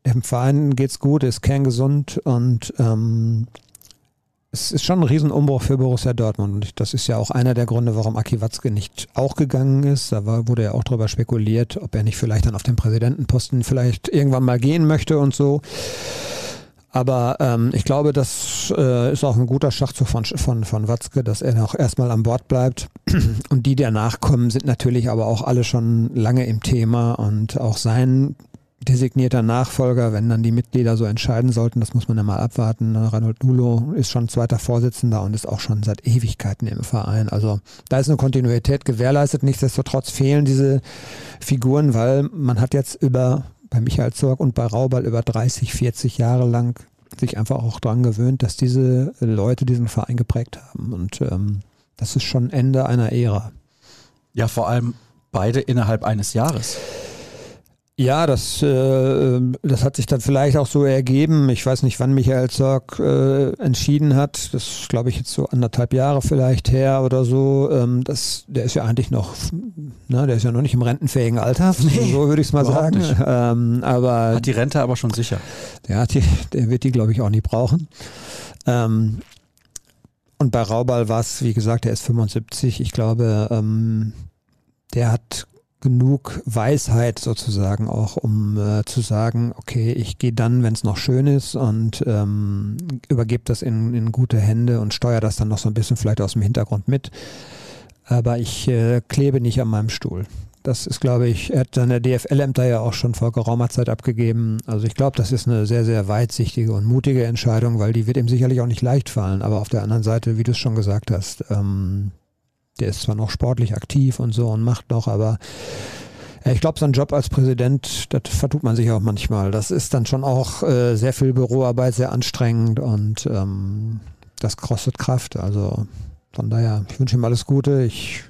Im Verein geht's gut, ist kerngesund und ähm, es ist schon ein Riesenumbruch für Borussia Dortmund. Und das ist ja auch einer der Gründe, warum Aki Watzke nicht auch gegangen ist. Da war, wurde ja auch darüber spekuliert, ob er nicht vielleicht dann auf den Präsidentenposten vielleicht irgendwann mal gehen möchte und so. Aber ähm, ich glaube, das äh, ist auch ein guter Schachzug von, von, von Watzke, dass er noch erstmal an Bord bleibt. Und die, die danach kommen, sind natürlich aber auch alle schon lange im Thema und auch sein designierter Nachfolger, wenn dann die Mitglieder so entscheiden sollten, das muss man ja mal abwarten. Ne? Reinhold Nulo ist schon zweiter Vorsitzender und ist auch schon seit Ewigkeiten im Verein. Also da ist eine Kontinuität gewährleistet. Nichtsdestotrotz fehlen diese Figuren, weil man hat jetzt über bei Michael Zorg und bei Raubal über 30, 40 Jahre lang sich einfach auch daran gewöhnt, dass diese Leute diesen Verein geprägt haben. Und ähm, das ist schon Ende einer Ära. Ja, vor allem beide innerhalb eines Jahres. Ja, das, äh, das hat sich dann vielleicht auch so ergeben. Ich weiß nicht, wann Michael Zorg äh, entschieden hat. Das ist, glaube ich, jetzt so anderthalb Jahre vielleicht her oder so. Ähm, das, der ist ja eigentlich noch, na, der ist ja noch nicht im rentenfähigen Alter. Nee, so würde ich es mal sagen. Ähm, aber, hat die Rente aber schon sicher. Der, hat die, der wird die, glaube ich, auch nicht brauchen. Ähm, und bei Raubal war es, wie gesagt, der ist 75. Ich glaube, ähm, der hat genug Weisheit sozusagen auch, um äh, zu sagen, okay, ich gehe dann, wenn es noch schön ist und ähm, übergebe das in, in gute Hände und steuere das dann noch so ein bisschen vielleicht aus dem Hintergrund mit. Aber ich äh, klebe nicht an meinem Stuhl. Das ist, glaube ich, hat seine DFL-Ämter ja auch schon vor geraumer Zeit abgegeben. Also ich glaube, das ist eine sehr, sehr weitsichtige und mutige Entscheidung, weil die wird ihm sicherlich auch nicht leicht fallen. Aber auf der anderen Seite, wie du es schon gesagt hast, ähm, der ist zwar noch sportlich aktiv und so und macht noch, aber ich glaube, so ein Job als Präsident, das vertut man sich auch manchmal. Das ist dann schon auch äh, sehr viel Büroarbeit, sehr anstrengend und ähm, das kostet Kraft. Also von daher, ich wünsche ihm alles Gute. Ich,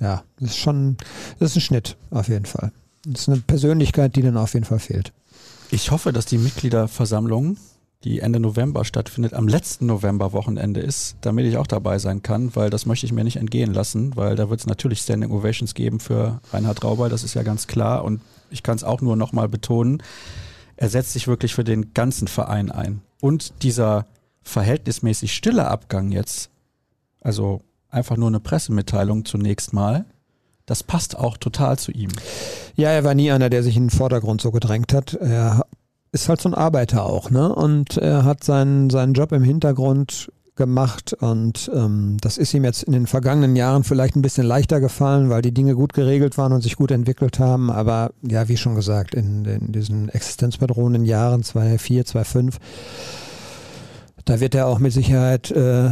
ja, das ist schon, das ist ein Schnitt auf jeden Fall. Das ist eine Persönlichkeit, die dann auf jeden Fall fehlt. Ich hoffe, dass die Mitgliederversammlung die Ende November stattfindet, am letzten November-Wochenende ist, damit ich auch dabei sein kann, weil das möchte ich mir nicht entgehen lassen, weil da wird es natürlich Standing Ovations geben für Reinhard Raubal, das ist ja ganz klar und ich kann es auch nur nochmal betonen, er setzt sich wirklich für den ganzen Verein ein. Und dieser verhältnismäßig stille Abgang jetzt, also einfach nur eine Pressemitteilung zunächst mal, das passt auch total zu ihm. Ja, er war nie einer, der sich in den Vordergrund so gedrängt hat. Er ist halt so ein Arbeiter auch, ne? Und er hat seinen, seinen Job im Hintergrund gemacht und ähm, das ist ihm jetzt in den vergangenen Jahren vielleicht ein bisschen leichter gefallen, weil die Dinge gut geregelt waren und sich gut entwickelt haben. Aber ja, wie schon gesagt, in, in diesen existenzbedrohenden Jahren 2004, 2005, da wird er auch mit Sicherheit äh,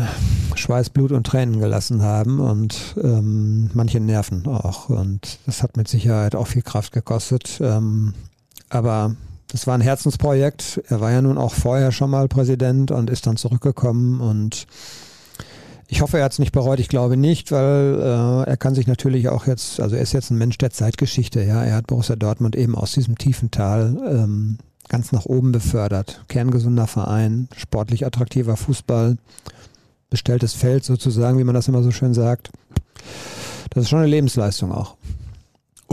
Schweiß, Blut und Tränen gelassen haben und ähm, manche Nerven auch. Und das hat mit Sicherheit auch viel Kraft gekostet. Ähm, aber das war ein Herzensprojekt. Er war ja nun auch vorher schon mal Präsident und ist dann zurückgekommen und ich hoffe, er hat es nicht bereut. Ich glaube nicht, weil äh, er kann sich natürlich auch jetzt, also er ist jetzt ein Mensch der Zeitgeschichte. Ja, er hat Borussia Dortmund eben aus diesem tiefen Tal ähm, ganz nach oben befördert. Kerngesunder Verein, sportlich attraktiver Fußball, bestelltes Feld sozusagen, wie man das immer so schön sagt. Das ist schon eine Lebensleistung auch.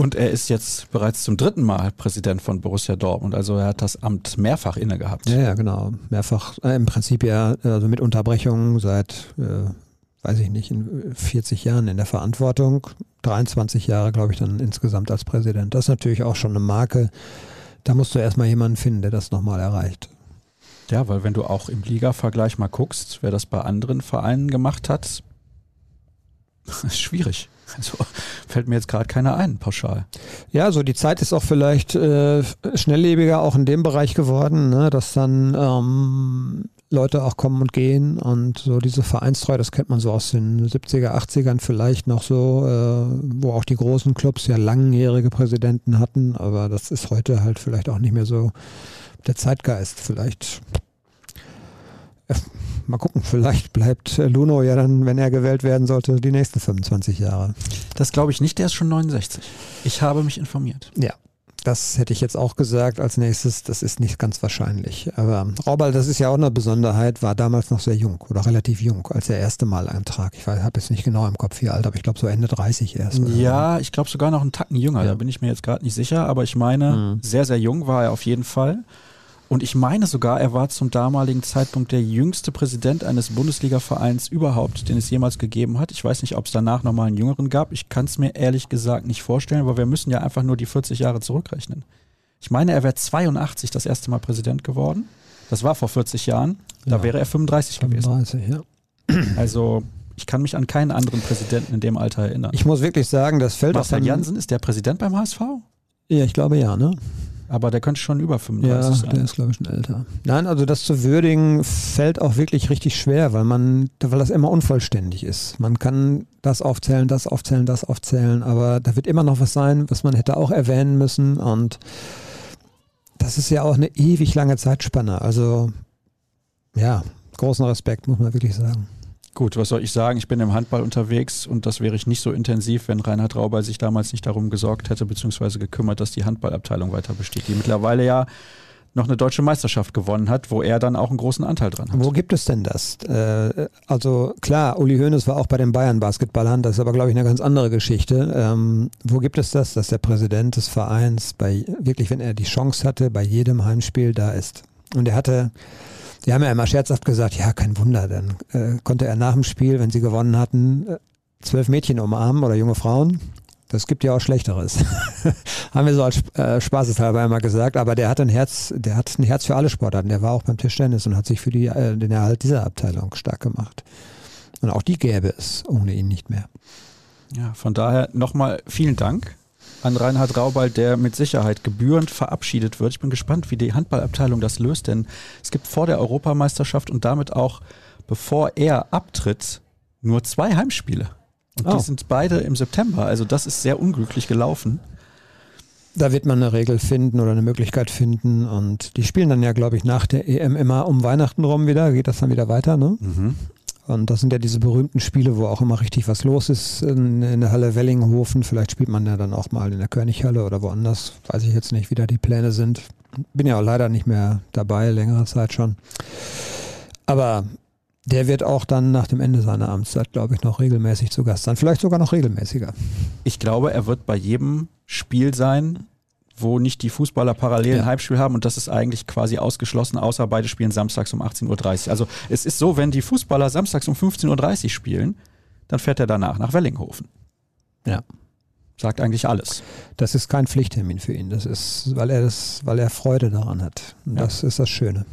Und er ist jetzt bereits zum dritten Mal Präsident von Borussia Dortmund. Also er hat das Amt mehrfach inne gehabt. Ja, ja, genau. Mehrfach. Äh, Im Prinzip ja, also mit Unterbrechungen seit, äh, weiß ich nicht, in 40 Jahren in der Verantwortung. 23 Jahre, glaube ich, dann insgesamt als Präsident. Das ist natürlich auch schon eine Marke. Da musst du erstmal jemanden finden, der das nochmal erreicht. Ja, weil wenn du auch im Liga-Vergleich mal guckst, wer das bei anderen Vereinen gemacht hat, ist schwierig. Also fällt mir jetzt gerade keiner ein, pauschal. Ja, so die Zeit ist auch vielleicht äh, schnelllebiger auch in dem Bereich geworden, ne, dass dann ähm, Leute auch kommen und gehen und so diese Vereinstreue, das kennt man so aus den 70er, 80ern vielleicht noch so, äh, wo auch die großen Clubs ja langjährige Präsidenten hatten, aber das ist heute halt vielleicht auch nicht mehr so der Zeitgeist. Vielleicht mal gucken, vielleicht bleibt Luno ja dann, wenn er gewählt werden sollte, die nächsten 25 Jahre. Das glaube ich nicht, der ist schon 69. Ich habe mich informiert. Ja, das hätte ich jetzt auch gesagt als nächstes. Das ist nicht ganz wahrscheinlich. Aber Raubal, das ist ja auch eine Besonderheit, war damals noch sehr jung oder relativ jung, als er erste Mal eintrat. Ich habe jetzt nicht genau im Kopf, wie alt, aber ich glaube so Ende 30 erst. Ja, ich glaube sogar noch einen Tacken jünger. Ja. Da bin ich mir jetzt gerade nicht sicher. Aber ich meine, mhm. sehr, sehr jung war er auf jeden Fall. Und ich meine sogar, er war zum damaligen Zeitpunkt der jüngste Präsident eines Bundesliga-Vereins überhaupt, den es jemals gegeben hat. Ich weiß nicht, ob es danach nochmal einen jüngeren gab. Ich kann es mir ehrlich gesagt nicht vorstellen, weil wir müssen ja einfach nur die 40 Jahre zurückrechnen. Ich meine, er wäre 82 das erste Mal Präsident geworden. Das war vor 40 Jahren. Da ja. wäre er 35, 35 gewesen. Ja. Also ich kann mich an keinen anderen Präsidenten in dem Alter erinnern. Ich muss wirklich sagen, das fällt Marcel Jansen, ist der Präsident beim HSV? Ja, ich glaube ja, ne? Aber der könnte schon über 35 ja, sein. Der ist, glaube ich, schon älter. Nein, also das zu würdigen fällt auch wirklich richtig schwer, weil man, weil das immer unvollständig ist. Man kann das aufzählen, das aufzählen, das aufzählen, aber da wird immer noch was sein, was man hätte auch erwähnen müssen. Und das ist ja auch eine ewig lange Zeitspanne. Also ja, großen Respekt, muss man wirklich sagen. Gut, was soll ich sagen? Ich bin im Handball unterwegs und das wäre ich nicht so intensiv, wenn Reinhard Rauber sich damals nicht darum gesorgt hätte, beziehungsweise gekümmert, dass die Handballabteilung weiter besteht, die mittlerweile ja noch eine deutsche Meisterschaft gewonnen hat, wo er dann auch einen großen Anteil dran hat. Wo gibt es denn das? Äh, also klar, Uli Hoeneß war auch bei den Bayern Basketballern, das ist aber glaube ich eine ganz andere Geschichte. Ähm, wo gibt es das, dass der Präsident des Vereins bei wirklich, wenn er die Chance hatte, bei jedem Heimspiel da ist? Und er hatte die haben ja immer scherzhaft gesagt, ja, kein Wunder, dann äh, konnte er nach dem Spiel, wenn sie gewonnen hatten, äh, zwölf Mädchen umarmen oder junge Frauen. Das gibt ja auch Schlechteres. haben wir so als äh, Spaßeshalber einmal gesagt, aber der hat ein Herz, der hat ein Herz für alle Sportarten. Der war auch beim Tischtennis und hat sich für die, äh, den Erhalt dieser Abteilung stark gemacht. Und auch die gäbe es ohne ihn nicht mehr. Ja, von daher nochmal vielen Dank an Reinhard Raubal, der mit Sicherheit gebührend verabschiedet wird. Ich bin gespannt, wie die Handballabteilung das löst, denn es gibt vor der Europameisterschaft und damit auch, bevor er abtritt, nur zwei Heimspiele. Und oh. die sind beide im September. Also das ist sehr unglücklich gelaufen. Da wird man eine Regel finden oder eine Möglichkeit finden. Und die spielen dann ja, glaube ich, nach der EM immer um Weihnachten rum wieder. Geht das dann wieder weiter, ne? Mhm. Und das sind ja diese berühmten Spiele, wo auch immer richtig was los ist in, in, der Halle Wellinghofen. Vielleicht spielt man ja dann auch mal in der Könighalle oder woanders. Weiß ich jetzt nicht, wie da die Pläne sind. Bin ja auch leider nicht mehr dabei, längere Zeit schon. Aber der wird auch dann nach dem Ende seiner Amtszeit, glaube ich, noch regelmäßig zu Gast sein. Vielleicht sogar noch regelmäßiger. Ich glaube, er wird bei jedem Spiel sein, wo nicht die Fußballer parallel ein Halbspiel haben und das ist eigentlich quasi ausgeschlossen, außer beide spielen samstags um 18.30 Uhr. Also es ist so, wenn die Fußballer samstags um 15.30 Uhr spielen, dann fährt er danach nach Wellinghofen. Ja. Sagt eigentlich alles. Das ist kein Pflichttermin für ihn. Das ist, weil er das, weil er Freude daran hat. Und ja. das ist das Schöne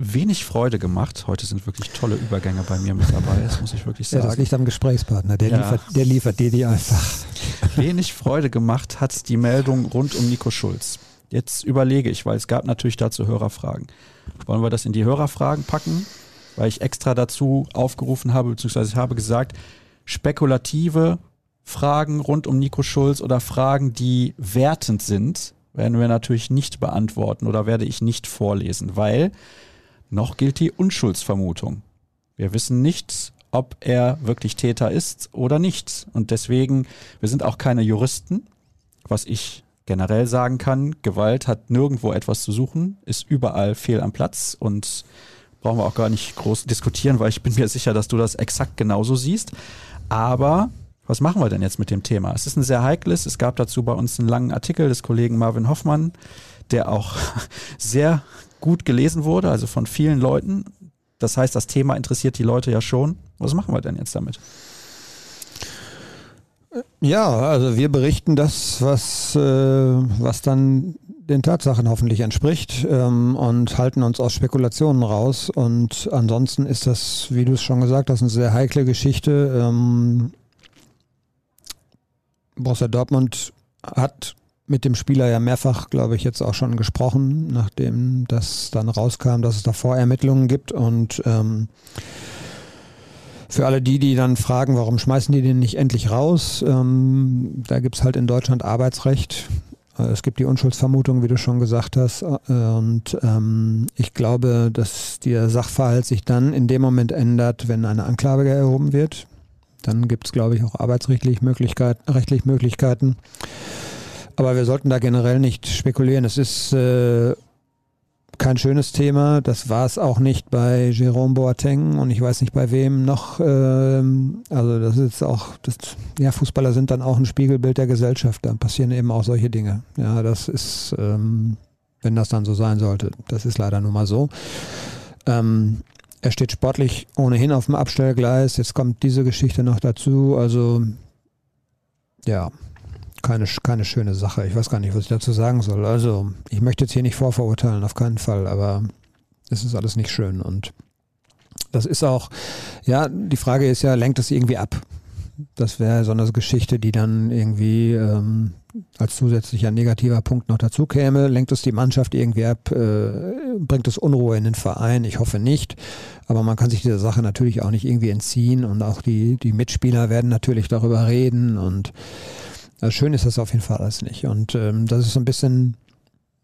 wenig Freude gemacht. Heute sind wirklich tolle Übergänge bei mir mit dabei, das muss ich wirklich sagen. Ja, das liegt am Gesprächspartner, der, ja. liefert, der liefert dir die einfach. Wenig Freude gemacht hat die Meldung rund um Nico Schulz. Jetzt überlege ich, weil es gab natürlich dazu Hörerfragen. Wollen wir das in die Hörerfragen packen? Weil ich extra dazu aufgerufen habe, beziehungsweise ich habe gesagt, spekulative Fragen rund um Nico Schulz oder Fragen, die wertend sind, werden wir natürlich nicht beantworten oder werde ich nicht vorlesen, weil noch gilt die Unschuldsvermutung. Wir wissen nicht, ob er wirklich Täter ist oder nicht. Und deswegen, wir sind auch keine Juristen. Was ich generell sagen kann, Gewalt hat nirgendwo etwas zu suchen, ist überall fehl am Platz und brauchen wir auch gar nicht groß diskutieren, weil ich bin mir sicher, dass du das exakt genauso siehst. Aber was machen wir denn jetzt mit dem Thema? Es ist ein sehr heikles. Es gab dazu bei uns einen langen Artikel des Kollegen Marvin Hoffmann, der auch sehr gut gelesen wurde, also von vielen Leuten. Das heißt, das Thema interessiert die Leute ja schon. Was machen wir denn jetzt damit? Ja, also wir berichten das, was, äh, was dann den Tatsachen hoffentlich entspricht ähm, und halten uns aus Spekulationen raus. Und ansonsten ist das, wie du es schon gesagt hast, eine sehr heikle Geschichte. Ähm, Borussia Dortmund hat mit dem Spieler ja mehrfach, glaube ich, jetzt auch schon gesprochen, nachdem das dann rauskam, dass es da Vorermittlungen gibt. Und ähm, für alle die, die dann fragen, warum schmeißen die den nicht endlich raus, ähm, da gibt es halt in Deutschland Arbeitsrecht. Äh, es gibt die Unschuldsvermutung, wie du schon gesagt hast. Äh, und ähm, ich glaube, dass der Sachverhalt sich dann in dem Moment ändert, wenn eine Anklage erhoben wird. Dann gibt es, glaube ich, auch arbeitsrechtlich Möglichkeit, rechtlich Möglichkeiten. Aber wir sollten da generell nicht spekulieren. Es ist äh, kein schönes Thema. Das war es auch nicht bei Jerome Boateng und ich weiß nicht bei wem noch. Ähm, also das ist auch, das, ja, Fußballer sind dann auch ein Spiegelbild der Gesellschaft. Da passieren eben auch solche Dinge. Ja, das ist, ähm, wenn das dann so sein sollte. Das ist leider nun mal so. Ähm, er steht sportlich ohnehin auf dem Abstellgleis. Jetzt kommt diese Geschichte noch dazu. Also ja, keine, keine schöne Sache. Ich weiß gar nicht, was ich dazu sagen soll. Also, ich möchte jetzt hier nicht vorverurteilen, auf keinen Fall, aber es ist alles nicht schön. Und das ist auch, ja, die Frage ist ja, lenkt es irgendwie ab? Das wäre so eine Geschichte, die dann irgendwie ähm, als zusätzlicher negativer Punkt noch dazu käme. Lenkt es die Mannschaft irgendwie ab? Äh, bringt es Unruhe in den Verein? Ich hoffe nicht. Aber man kann sich dieser Sache natürlich auch nicht irgendwie entziehen und auch die, die Mitspieler werden natürlich darüber reden und also schön ist das auf jeden Fall alles nicht. Und ähm, das ist so ein bisschen,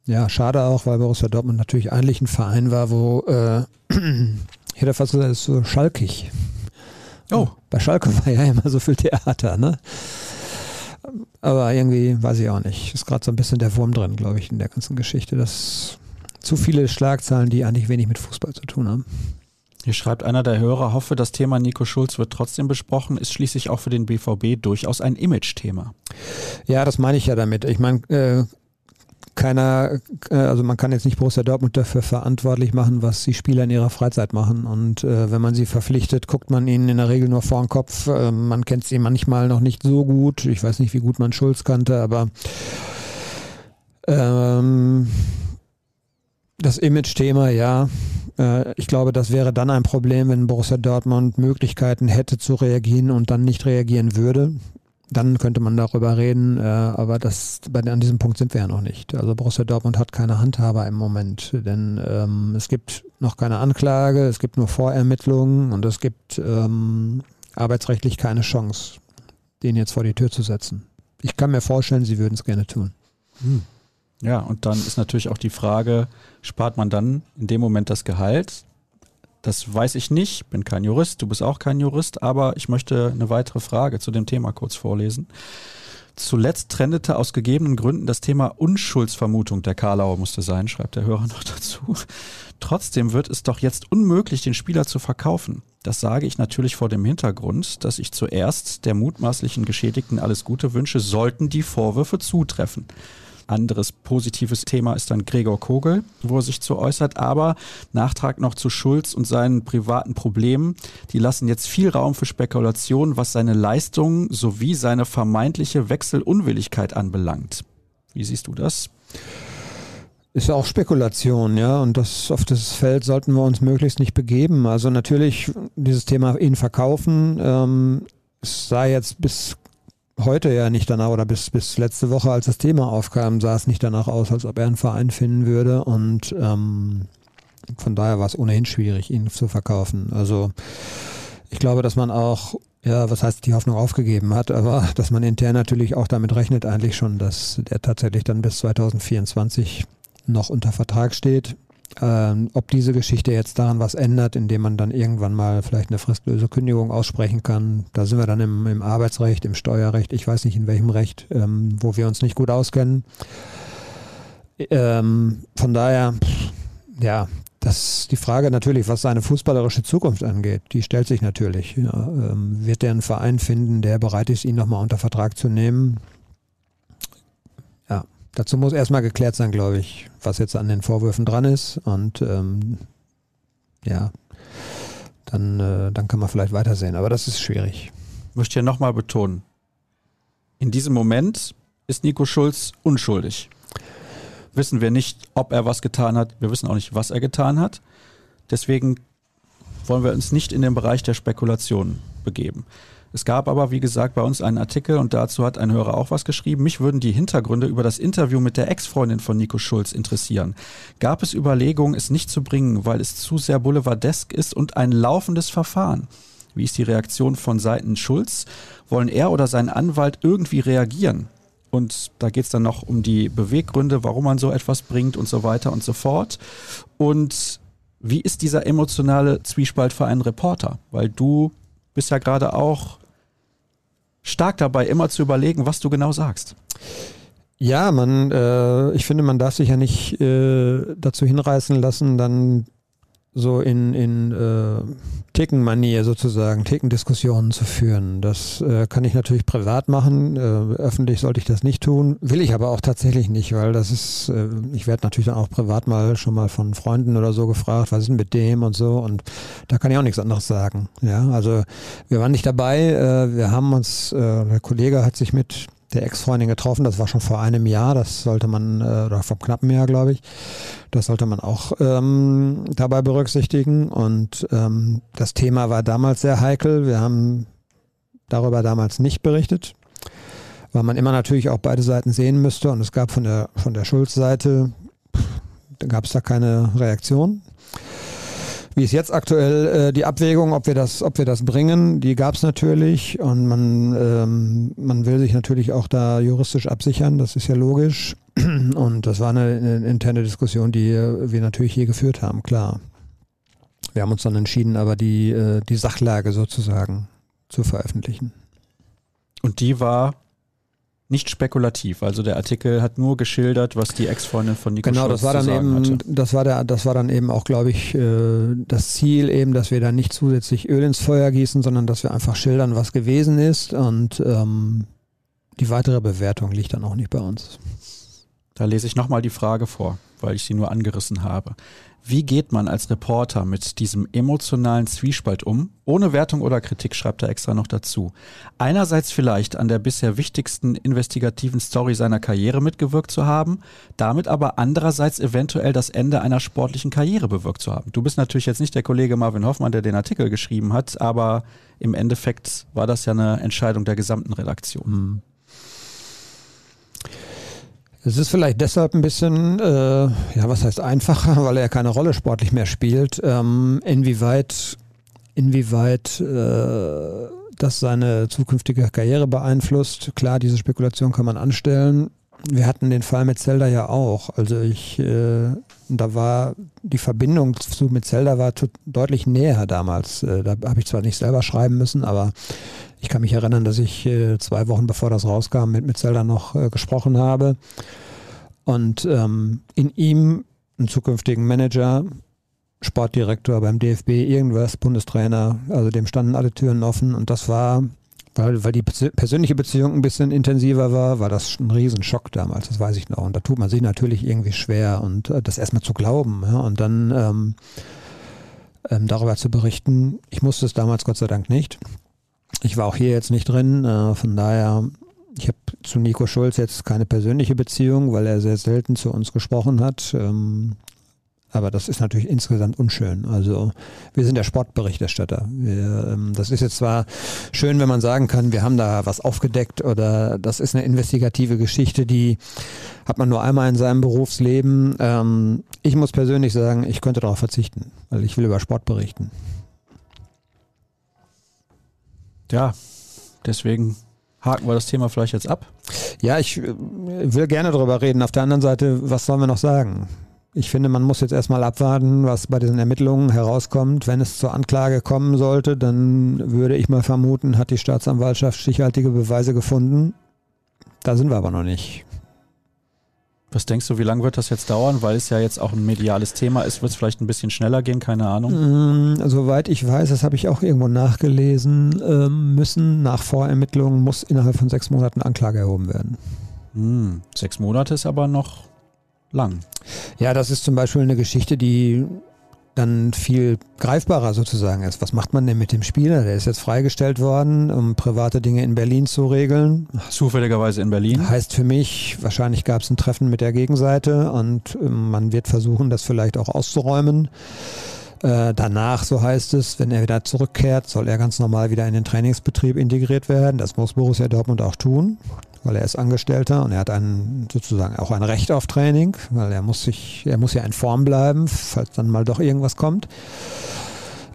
ja, schade auch, weil Borussia Dortmund natürlich eigentlich ein Verein war, wo, äh, ich hätte fast gesagt, ist so schalkig. Oh. Bei Schalke war ja immer so viel Theater, ne? Aber irgendwie weiß ich auch nicht. Ist gerade so ein bisschen der Wurm drin, glaube ich, in der ganzen Geschichte. Das zu viele Schlagzeilen, die eigentlich wenig mit Fußball zu tun haben. Hier schreibt einer der Hörer, hoffe, das Thema Nico Schulz wird trotzdem besprochen, ist schließlich auch für den BVB durchaus ein Image-Thema. Ja, das meine ich ja damit. Ich meine, äh, keiner, äh, also man kann jetzt nicht Borussia Dortmund dafür verantwortlich machen, was die Spieler in ihrer Freizeit machen. Und äh, wenn man sie verpflichtet, guckt man ihnen in der Regel nur vor den Kopf. Äh, man kennt sie manchmal noch nicht so gut. Ich weiß nicht, wie gut man Schulz kannte, aber ähm, das Image-Thema, ja. Äh, ich glaube, das wäre dann ein Problem, wenn Borussia Dortmund Möglichkeiten hätte zu reagieren und dann nicht reagieren würde. Dann könnte man darüber reden, äh, aber das, an diesem Punkt sind wir ja noch nicht. Also Borussia Dortmund hat keine Handhaber im Moment, denn ähm, es gibt noch keine Anklage, es gibt nur Vorermittlungen und es gibt ähm, arbeitsrechtlich keine Chance, den jetzt vor die Tür zu setzen. Ich kann mir vorstellen, sie würden es gerne tun. Hm. Ja, und dann ist natürlich auch die Frage, spart man dann in dem Moment das Gehalt? Das weiß ich nicht, bin kein Jurist, du bist auch kein Jurist, aber ich möchte eine weitere Frage zu dem Thema kurz vorlesen. Zuletzt trendete aus gegebenen Gründen das Thema Unschuldsvermutung. Der Karlauer musste sein, schreibt der Hörer noch dazu. Trotzdem wird es doch jetzt unmöglich, den Spieler zu verkaufen. Das sage ich natürlich vor dem Hintergrund, dass ich zuerst der mutmaßlichen Geschädigten alles Gute wünsche, sollten die Vorwürfe zutreffen. Anderes positives Thema ist dann Gregor Kogel, wo er sich zu äußert. Aber Nachtrag noch zu Schulz und seinen privaten Problemen. Die lassen jetzt viel Raum für Spekulation, was seine Leistungen sowie seine vermeintliche Wechselunwilligkeit anbelangt. Wie siehst du das? Ist ja auch Spekulation, ja, und das auf das Feld sollten wir uns möglichst nicht begeben. Also natürlich dieses Thema ihn verkaufen. Ähm, es sah jetzt bis heute ja nicht danach oder bis, bis letzte Woche, als das Thema aufkam, sah es nicht danach aus, als ob er einen Verein finden würde. Und ähm, von daher war es ohnehin schwierig, ihn zu verkaufen. Also ich glaube, dass man auch, ja, was heißt die Hoffnung aufgegeben hat, aber dass man intern natürlich auch damit rechnet eigentlich schon, dass der tatsächlich dann bis 2024 noch unter Vertrag steht. Ähm, ob diese Geschichte jetzt daran was ändert, indem man dann irgendwann mal vielleicht eine fristlöse Kündigung aussprechen kann, da sind wir dann im, im Arbeitsrecht, im Steuerrecht, ich weiß nicht in welchem Recht, ähm, wo wir uns nicht gut auskennen. Ähm, von daher, ja, das die Frage natürlich, was seine fußballerische Zukunft angeht, die stellt sich natürlich. Ja, ähm, wird er einen Verein finden, der bereit ist, ihn nochmal unter Vertrag zu nehmen? Dazu muss erstmal geklärt sein, glaube ich, was jetzt an den Vorwürfen dran ist. Und ähm, ja, dann, äh, dann kann man vielleicht weitersehen. Aber das ist schwierig. Ich möchte ja nochmal betonen, in diesem Moment ist Nico Schulz unschuldig. Wissen wir nicht, ob er was getan hat. Wir wissen auch nicht, was er getan hat. Deswegen wollen wir uns nicht in den Bereich der Spekulation begeben. Es gab aber, wie gesagt, bei uns einen Artikel und dazu hat ein Hörer auch was geschrieben. Mich würden die Hintergründe über das Interview mit der Ex-Freundin von Nico Schulz interessieren. Gab es Überlegungen, es nicht zu bringen, weil es zu sehr boulevardesk ist und ein laufendes Verfahren? Wie ist die Reaktion von Seiten Schulz? Wollen er oder sein Anwalt irgendwie reagieren? Und da geht es dann noch um die Beweggründe, warum man so etwas bringt und so weiter und so fort. Und wie ist dieser emotionale Zwiespalt für einen Reporter? Weil du bist ja gerade auch stark dabei, immer zu überlegen, was du genau sagst. Ja, man, äh, ich finde, man darf sich ja nicht äh, dazu hinreißen lassen, dann so in, in äh, Ticken-Manier sozusagen, Ticken-Diskussionen zu führen. Das äh, kann ich natürlich privat machen, äh, öffentlich sollte ich das nicht tun, will ich aber auch tatsächlich nicht, weil das ist, äh, ich werde natürlich dann auch privat mal schon mal von Freunden oder so gefragt, was ist denn mit dem und so und da kann ich auch nichts anderes sagen. Ja, also wir waren nicht dabei, äh, wir haben uns, äh, der Kollege hat sich mit der Ex-Freundin getroffen. Das war schon vor einem Jahr. Das sollte man, äh, oder vor knappen Jahr, glaube ich. Das sollte man auch ähm, dabei berücksichtigen. Und ähm, das Thema war damals sehr heikel. Wir haben darüber damals nicht berichtet, weil man immer natürlich auch beide Seiten sehen müsste. Und es gab von der, von der Schulz-Seite, gab es da keine Reaktion. Wie ist jetzt aktuell äh, die Abwägung, ob wir das, ob wir das bringen? Die gab es natürlich und man, ähm, man will sich natürlich auch da juristisch absichern, das ist ja logisch. Und das war eine, eine interne Diskussion, die wir natürlich hier geführt haben, klar. Wir haben uns dann entschieden, aber die, äh, die Sachlage sozusagen zu veröffentlichen. Und die war nicht spekulativ. Also der Artikel hat nur geschildert, was die Ex-Freundin von Nico Genau, Schulz das war dann eben, hatte. das war der, das war dann eben auch, glaube ich, äh, das Ziel eben, dass wir da nicht zusätzlich Öl ins Feuer gießen, sondern dass wir einfach schildern, was gewesen ist und ähm, die weitere Bewertung liegt dann auch nicht bei uns. Da lese ich nochmal die Frage vor, weil ich sie nur angerissen habe. Wie geht man als Reporter mit diesem emotionalen Zwiespalt um? Ohne Wertung oder Kritik schreibt er extra noch dazu. Einerseits vielleicht an der bisher wichtigsten investigativen Story seiner Karriere mitgewirkt zu haben, damit aber andererseits eventuell das Ende einer sportlichen Karriere bewirkt zu haben. Du bist natürlich jetzt nicht der Kollege Marvin Hoffmann, der den Artikel geschrieben hat, aber im Endeffekt war das ja eine Entscheidung der gesamten Redaktion. Es ist vielleicht deshalb ein bisschen, äh, ja, was heißt einfacher, weil er ja keine Rolle sportlich mehr spielt. Ähm, inwieweit, inwieweit äh, das seine zukünftige Karriere beeinflusst. Klar, diese Spekulation kann man anstellen. Wir hatten den Fall mit Zelda ja auch. Also ich, äh, da war die Verbindung zu mit Zelda war deutlich näher damals. Äh, da habe ich zwar nicht selber schreiben müssen, aber ich kann mich erinnern, dass ich äh, zwei Wochen bevor das rauskam mit Zelda noch äh, gesprochen habe und ähm, in ihm einen zukünftigen Manager, Sportdirektor beim DFB, irgendwas, Bundestrainer, also dem standen alle Türen offen und das war, weil, weil die persö- persönliche Beziehung ein bisschen intensiver war, war das ein Riesenschock damals, das weiß ich noch. Und da tut man sich natürlich irgendwie schwer und äh, das erstmal zu glauben ja, und dann ähm, ähm, darüber zu berichten. Ich musste es damals Gott sei Dank nicht. Ich war auch hier jetzt nicht drin, äh, von daher ich habe zu Nico Schulz jetzt keine persönliche Beziehung, weil er sehr selten zu uns gesprochen hat. Ähm, aber das ist natürlich insgesamt unschön. Also wir sind der Sportberichterstatter. Wir, ähm, das ist jetzt zwar schön, wenn man sagen kann, wir haben da was aufgedeckt oder das ist eine investigative Geschichte, die hat man nur einmal in seinem Berufsleben. Ähm, ich muss persönlich sagen, ich könnte darauf verzichten, weil ich will über Sport berichten. Ja, deswegen haken wir das Thema vielleicht jetzt ab. Ja, ich äh, will gerne darüber reden. Auf der anderen Seite, was sollen wir noch sagen? Ich finde, man muss jetzt erstmal abwarten, was bei diesen Ermittlungen herauskommt. Wenn es zur Anklage kommen sollte, dann würde ich mal vermuten, hat die Staatsanwaltschaft stichhaltige Beweise gefunden. Da sind wir aber noch nicht. Was denkst du, wie lange wird das jetzt dauern? Weil es ja jetzt auch ein mediales Thema ist, wird es vielleicht ein bisschen schneller gehen, keine Ahnung. Mm, Soweit ich weiß, das habe ich auch irgendwo nachgelesen, ähm, müssen nach Vorermittlungen muss innerhalb von sechs Monaten Anklage erhoben werden. Hm, sechs Monate ist aber noch lang. Ja, das ist zum Beispiel eine Geschichte, die dann viel greifbarer sozusagen ist. Was macht man denn mit dem Spieler? Der ist jetzt freigestellt worden, um private Dinge in Berlin zu regeln. Zufälligerweise in Berlin. Heißt für mich, wahrscheinlich gab es ein Treffen mit der Gegenseite und ähm, man wird versuchen, das vielleicht auch auszuräumen. Äh, danach, so heißt es, wenn er wieder zurückkehrt, soll er ganz normal wieder in den Trainingsbetrieb integriert werden. Das muss Borussia Dortmund auch tun, weil er ist Angestellter und er hat ein, sozusagen auch ein Recht auf Training, weil er muss sich, er muss ja in Form bleiben, falls dann mal doch irgendwas kommt.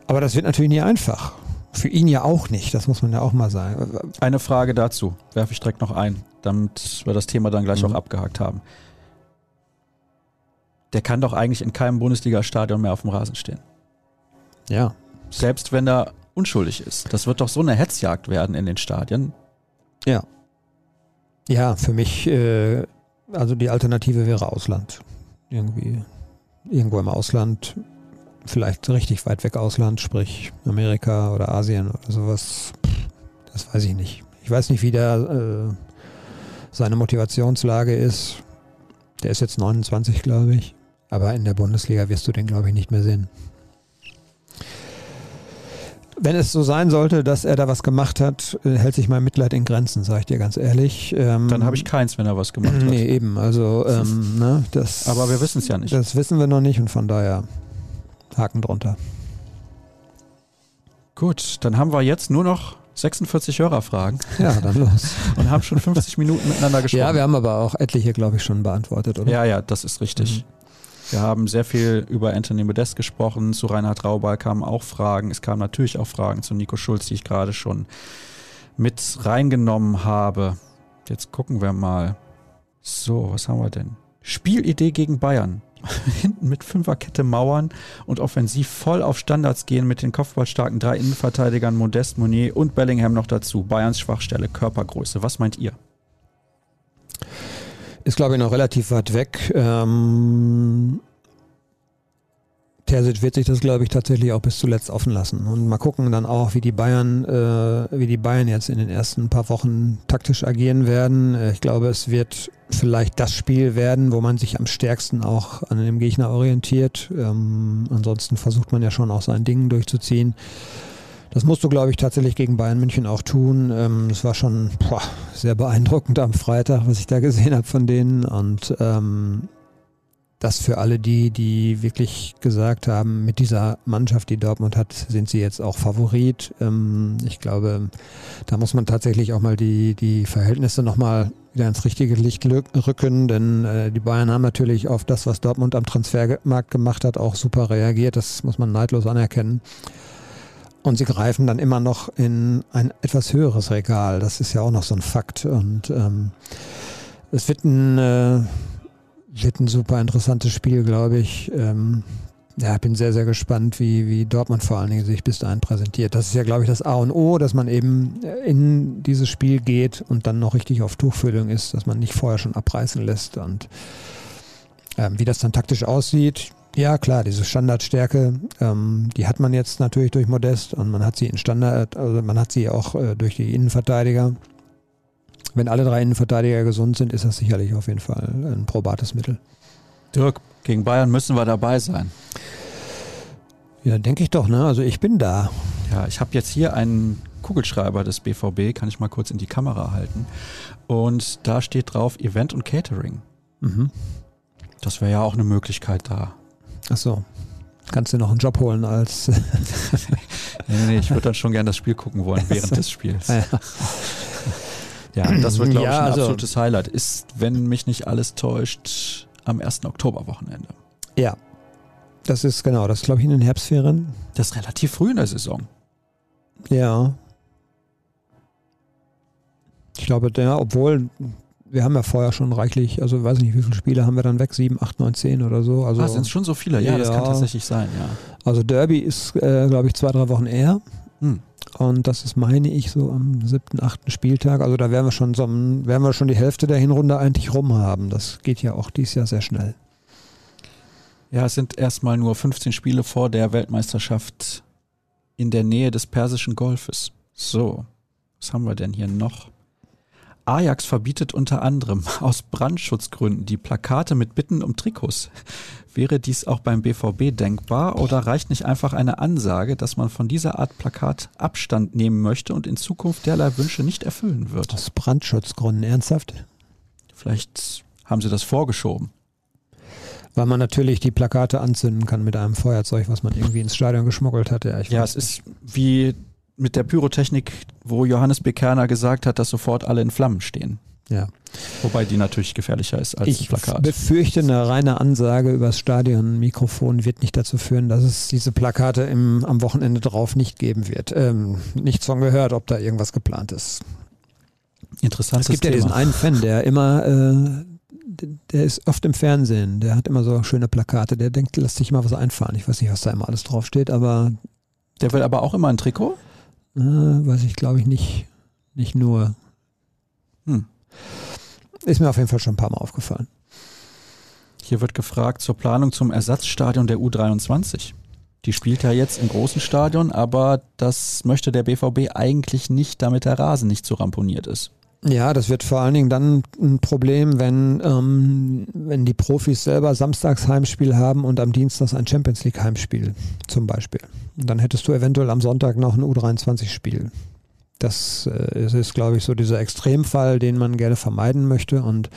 Aber das wird natürlich nie einfach. Für ihn ja auch nicht, das muss man ja auch mal sagen. Eine Frage dazu, werfe ich direkt noch ein, damit wir das Thema dann gleich Mhm. auch abgehakt haben. Der kann doch eigentlich in keinem Bundesliga-Stadion mehr auf dem Rasen stehen. Ja. Selbst wenn er unschuldig ist. Das wird doch so eine Hetzjagd werden in den Stadien. Ja. Ja, für mich, äh, also die Alternative wäre Ausland. Irgendwie, irgendwo im Ausland, vielleicht richtig weit weg Ausland, sprich Amerika oder Asien oder sowas. Das weiß ich nicht. Ich weiß nicht, wie der äh, seine Motivationslage ist. Der ist jetzt 29, glaube ich. Aber in der Bundesliga wirst du den, glaube ich, nicht mehr sehen. Wenn es so sein sollte, dass er da was gemacht hat, äh, hält sich mein Mitleid in Grenzen, sage ich dir ganz ehrlich. Ähm, Dann habe ich keins, wenn er was gemacht hat. Nee, eben. Also, ähm, ne, das, Aber wir wissen es ja nicht. das wissen wir noch nicht und von daher Haken drunter. Gut, dann haben wir jetzt nur noch 46 Hörerfragen Ja, dann los. und haben schon 50 Minuten miteinander gesprochen. ja, wir haben aber auch etliche, glaube ich, schon beantwortet, oder? Ja, ja, das ist richtig. Wir haben sehr viel über Anthony Modest gesprochen. Zu Reinhard Raubal kamen auch Fragen. Es kamen natürlich auch Fragen zu Nico Schulz, die ich gerade schon mit reingenommen habe. Jetzt gucken wir mal. So, was haben wir denn? Spielidee gegen Bayern. Hinten mit Fünferkette mauern und offensiv voll auf Standards gehen mit den kopfballstarken drei Innenverteidigern Modest, Monier und Bellingham noch dazu. Bayerns Schwachstelle, Körpergröße. Was meint ihr? Ist, glaube ich, noch relativ weit weg. Ähm, Terzic wird sich das, glaube ich, tatsächlich auch bis zuletzt offen lassen. Und mal gucken dann auch, wie die Bayern, äh, wie die Bayern jetzt in den ersten paar Wochen taktisch agieren werden. Äh, ich glaube, es wird vielleicht das Spiel werden, wo man sich am stärksten auch an dem Gegner orientiert. Ähm, ansonsten versucht man ja schon auch sein Ding durchzuziehen. Das musst du, glaube ich, tatsächlich gegen Bayern München auch tun. Ähm, es war schon boah, sehr beeindruckend am Freitag, was ich da gesehen habe von denen. Und ähm, das für alle die, die wirklich gesagt haben, mit dieser Mannschaft, die Dortmund hat, sind sie jetzt auch Favorit. Ähm, ich glaube, da muss man tatsächlich auch mal die, die Verhältnisse nochmal wieder ins richtige Licht rücken, denn äh, die Bayern haben natürlich auf das, was Dortmund am Transfermarkt gemacht hat, auch super reagiert. Das muss man neidlos anerkennen. Und sie greifen dann immer noch in ein etwas höheres Regal. Das ist ja auch noch so ein Fakt. Und ähm, es wird ein äh, wird ein super interessantes Spiel, glaube ich. Ähm, ja, bin sehr, sehr gespannt, wie, wie Dortmund vor allen Dingen sich bis dahin präsentiert. Das ist ja, glaube ich, das A und O, dass man eben in dieses Spiel geht und dann noch richtig auf Tuchfüllung ist, dass man nicht vorher schon abreißen lässt. Und ähm, wie das dann taktisch aussieht, ja klar, diese Standardstärke, ähm, die hat man jetzt natürlich durch Modest und man hat sie in Standard, also man hat sie auch äh, durch die Innenverteidiger wenn alle drei Innenverteidiger gesund sind, ist das sicherlich auf jeden Fall ein probates Mittel. Dirk, gegen Bayern müssen wir dabei sein. Ja, denke ich doch, ne? Also ich bin da. Ja, ich habe jetzt hier einen Kugelschreiber des BVB, kann ich mal kurz in die Kamera halten. Und da steht drauf Event und Catering. Mhm. Das wäre ja auch eine Möglichkeit da. Ach so. Kannst du noch einen Job holen als. nee, nee, ich würde dann schon gerne das Spiel gucken wollen während des Spiels. Ja. Ja, das wird, glaube ja, ich, ein also, absolutes Highlight. Ist, wenn mich nicht alles täuscht, am 1. Oktoberwochenende. Ja. Das ist genau, das glaube ich in den Herbstferien. Das ist relativ früh in der Saison. Ja. Ich glaube, ja, obwohl wir haben ja vorher schon reichlich, also weiß nicht, wie viele Spiele haben wir dann weg? Sieben, acht, neun, zehn oder so. Also, ah, sind es schon so viele? Ja, ja, das kann tatsächlich sein, ja. Also Derby ist, äh, glaube ich, zwei, drei Wochen eher. Hm. Und das ist, meine ich, so am siebten, achten Spieltag. Also da werden wir schon so, werden wir schon die Hälfte der Hinrunde eigentlich rum haben. Das geht ja auch dieses Jahr sehr schnell. Ja, es sind erstmal nur 15 Spiele vor der Weltmeisterschaft in der Nähe des Persischen Golfes. So, was haben wir denn hier noch? Ajax verbietet unter anderem aus Brandschutzgründen die Plakate mit Bitten um Trikots. Wäre dies auch beim BVB denkbar oder reicht nicht einfach eine Ansage, dass man von dieser Art Plakat Abstand nehmen möchte und in Zukunft derlei Wünsche nicht erfüllen wird? Aus Brandschutzgründen, ernsthaft? Vielleicht haben sie das vorgeschoben. Weil man natürlich die Plakate anzünden kann mit einem Feuerzeug, was man irgendwie ins Stadion geschmuggelt hat. Ja, ja es ist wie mit der Pyrotechnik, wo Johannes Bekerner gesagt hat, dass sofort alle in Flammen stehen. Ja. Wobei die natürlich gefährlicher ist als ich ein Plakat. Ich befürchte, eine reine Ansage übers Stadionmikrofon wird nicht dazu führen, dass es diese Plakate im, am Wochenende drauf nicht geben wird. Ähm, nichts von gehört, ob da irgendwas geplant ist. Interessant. Es gibt Thema. ja diesen einen Fan, der immer, äh, der ist oft im Fernsehen, der hat immer so schöne Plakate, der denkt, lass dich mal was einfallen. Ich weiß nicht, was da immer alles draufsteht, aber. Der will aber auch immer ein Trikot? Äh, weiß ich, glaube ich, nicht, nicht nur. Hm. Ist mir auf jeden Fall schon ein paar Mal aufgefallen. Hier wird gefragt zur Planung zum Ersatzstadion der U23. Die spielt ja jetzt im großen Stadion, aber das möchte der BVB eigentlich nicht, damit der Rasen nicht so ramponiert ist. Ja, das wird vor allen Dingen dann ein Problem, wenn, ähm, wenn die Profis selber samstags Heimspiel haben und am Dienstag ein Champions League Heimspiel zum Beispiel. Und dann hättest du eventuell am Sonntag noch ein U23-Spiel. Das äh, ist, glaube ich, so dieser Extremfall, den man gerne vermeiden möchte. Und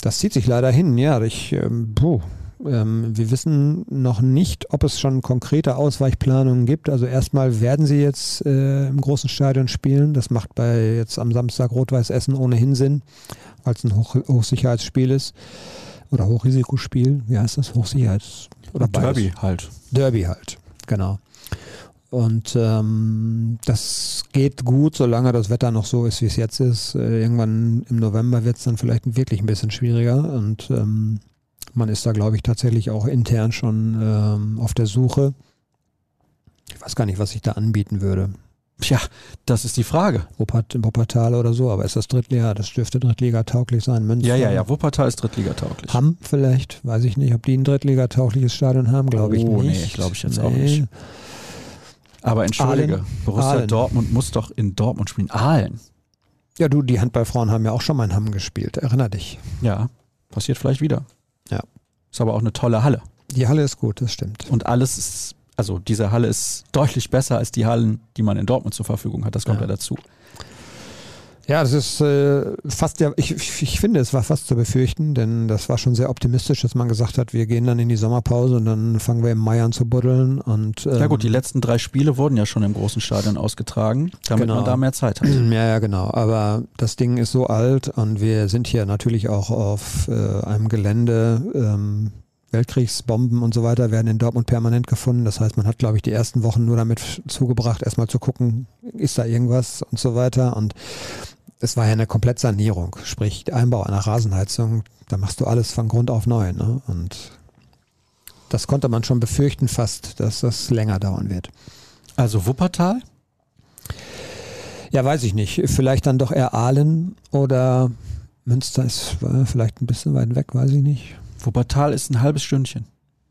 das zieht sich leider hin. Ja, ich, ähm, puh, ähm, wir wissen noch nicht, ob es schon konkrete Ausweichplanungen gibt. Also erstmal werden sie jetzt äh, im großen Stadion spielen. Das macht bei jetzt am Samstag Rot-Weiß Essen ohnehin Sinn, weil es ein Hoch Hochsicherheitsspiel ist. Oder Hochrisikospiel. Wie heißt das? Hochsicherheits- oder Derby halt. Derby halt, genau. Und ähm, das geht gut, solange das Wetter noch so ist, wie es jetzt ist. Äh, irgendwann im November wird es dann vielleicht wirklich ein bisschen schwieriger. Und ähm, Man ist da, glaube ich, tatsächlich auch intern schon ähm, auf der Suche. Ich weiß gar nicht, was ich da anbieten würde. Tja, das ist die Frage. Wuppertal oder so, aber ist das Drittliga? Das dürfte Drittliga-tauglich sein. Münster. Ja, ja, ja, Wuppertal ist Drittliga-tauglich. Hamm vielleicht, weiß ich nicht, ob die ein Drittliga-taugliches Stadion haben, glaube ich oh, nicht. Nee, glaube ich jetzt nee. auch nicht. Aber entschuldige, Aalen. Borussia Aalen. Dortmund muss doch in Dortmund spielen. Aalen. Ja, du, die Handballfrauen haben ja auch schon mal in Hamm gespielt, erinner dich. Ja, passiert vielleicht wieder. Ist aber auch eine tolle Halle. Die Halle ist gut, das stimmt. Und alles ist, also diese Halle ist deutlich besser als die Hallen, die man in Dortmund zur Verfügung hat. Das kommt ja, ja dazu. Ja, das ist äh, fast ja, ich, ich finde, es war fast zu befürchten, denn das war schon sehr optimistisch, dass man gesagt hat, wir gehen dann in die Sommerpause und dann fangen wir im Mai an zu buddeln. Und, ähm, ja gut, die letzten drei Spiele wurden ja schon im großen Stadion ausgetragen, damit genau. man da mehr Zeit hat. Ja, ja, genau. Aber das Ding ist so alt und wir sind hier natürlich auch auf äh, einem Gelände, ähm, Weltkriegsbomben und so weiter werden in Dortmund permanent gefunden. Das heißt, man hat, glaube ich, die ersten Wochen nur damit zugebracht, erstmal zu gucken, ist da irgendwas und so weiter. Und es war ja eine Komplettsanierung, sprich Einbau einer Rasenheizung, da machst du alles von Grund auf neu. Ne? Und das konnte man schon befürchten fast, dass das länger dauern wird. Also Wuppertal? Ja, weiß ich nicht. Vielleicht dann doch eher Aalen oder Münster ist vielleicht ein bisschen weit weg, weiß ich nicht. Wuppertal ist ein halbes Stündchen.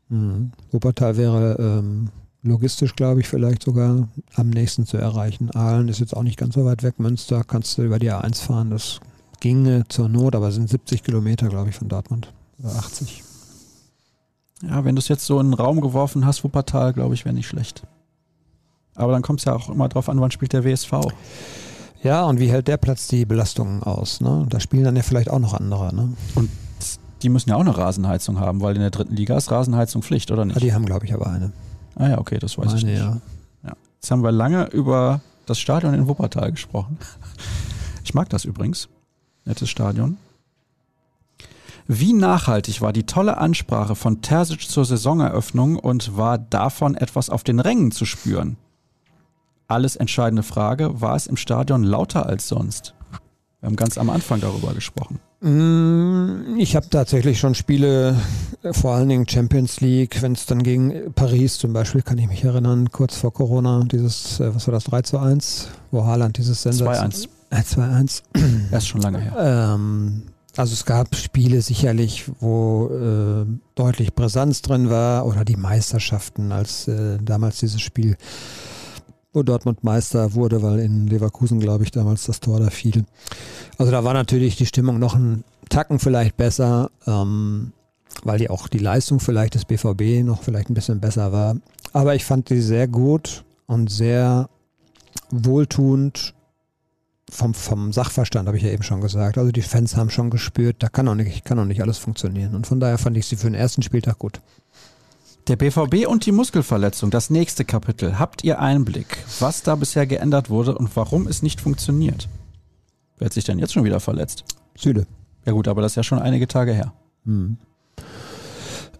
Mhm. Wuppertal wäre ähm, logistisch, glaube ich, vielleicht sogar am nächsten zu erreichen. Aalen ist jetzt auch nicht ganz so weit weg. Münster kannst du über die A1 fahren. Das ginge zur Not, aber sind 70 Kilometer, glaube ich, von Dortmund. Oder 80. Ja, wenn du es jetzt so in den Raum geworfen hast, Wuppertal, glaube ich, wäre nicht schlecht. Aber dann kommt es ja auch immer drauf an, wann spielt der WSV. Ja, und wie hält der Platz die Belastungen aus? Ne? Da spielen dann ja vielleicht auch noch andere. Ne? Und die müssen ja auch eine Rasenheizung haben, weil in der dritten Liga ist Rasenheizung Pflicht, oder nicht? Ja, die haben, glaube ich, aber eine. Ah ja, okay, das weiß Meine, ich nicht. Ja. ja. Jetzt haben wir lange über das Stadion in Wuppertal gesprochen. Ich mag das übrigens. Nettes Stadion. Wie nachhaltig war die tolle Ansprache von Terzic zur Saisoneröffnung und war davon etwas auf den Rängen zu spüren? Alles entscheidende Frage, war es im Stadion lauter als sonst? Wir haben ganz am Anfang darüber gesprochen. Mm, ich habe tatsächlich schon Spiele, äh, vor allen Dingen Champions League, wenn es dann gegen Paris zum Beispiel, kann ich mich erinnern, kurz vor Corona, dieses, äh, was war das, 3 zu 1, wo Haaland dieses Sender 2-1. 2-1. Das ist schon lange her. Ähm, also es gab Spiele sicherlich, wo äh, deutlich Brisanz drin war oder die Meisterschaften, als äh, damals dieses Spiel wo Dortmund Meister wurde, weil in Leverkusen, glaube ich, damals das Tor da fiel. Also da war natürlich die Stimmung noch ein Tacken vielleicht besser, ähm, weil die auch die Leistung vielleicht des BVB noch vielleicht ein bisschen besser war. Aber ich fand die sehr gut und sehr wohltuend vom, vom Sachverstand, habe ich ja eben schon gesagt. Also die Fans haben schon gespürt, da kann auch nicht, kann auch nicht alles funktionieren. Und von daher fand ich sie für den ersten Spieltag gut. Der BVB und die Muskelverletzung, das nächste Kapitel. Habt ihr Einblick, was da bisher geändert wurde und warum es nicht funktioniert? Wer hat sich denn jetzt schon wieder verletzt? Süde. Ja gut, aber das ist ja schon einige Tage her. Hm.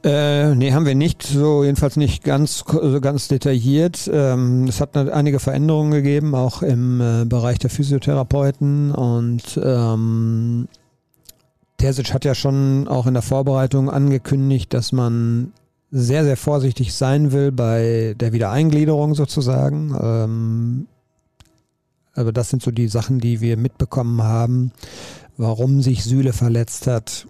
Äh, nee, haben wir nicht, so jedenfalls nicht ganz, ganz detailliert. Ähm, es hat einige Veränderungen gegeben, auch im äh, Bereich der Physiotherapeuten und ähm, Terzic hat ja schon auch in der Vorbereitung angekündigt, dass man sehr, sehr vorsichtig sein will bei der Wiedereingliederung sozusagen. Ähm, aber das sind so die Sachen, die wir mitbekommen haben. Warum sich Sühle verletzt hat,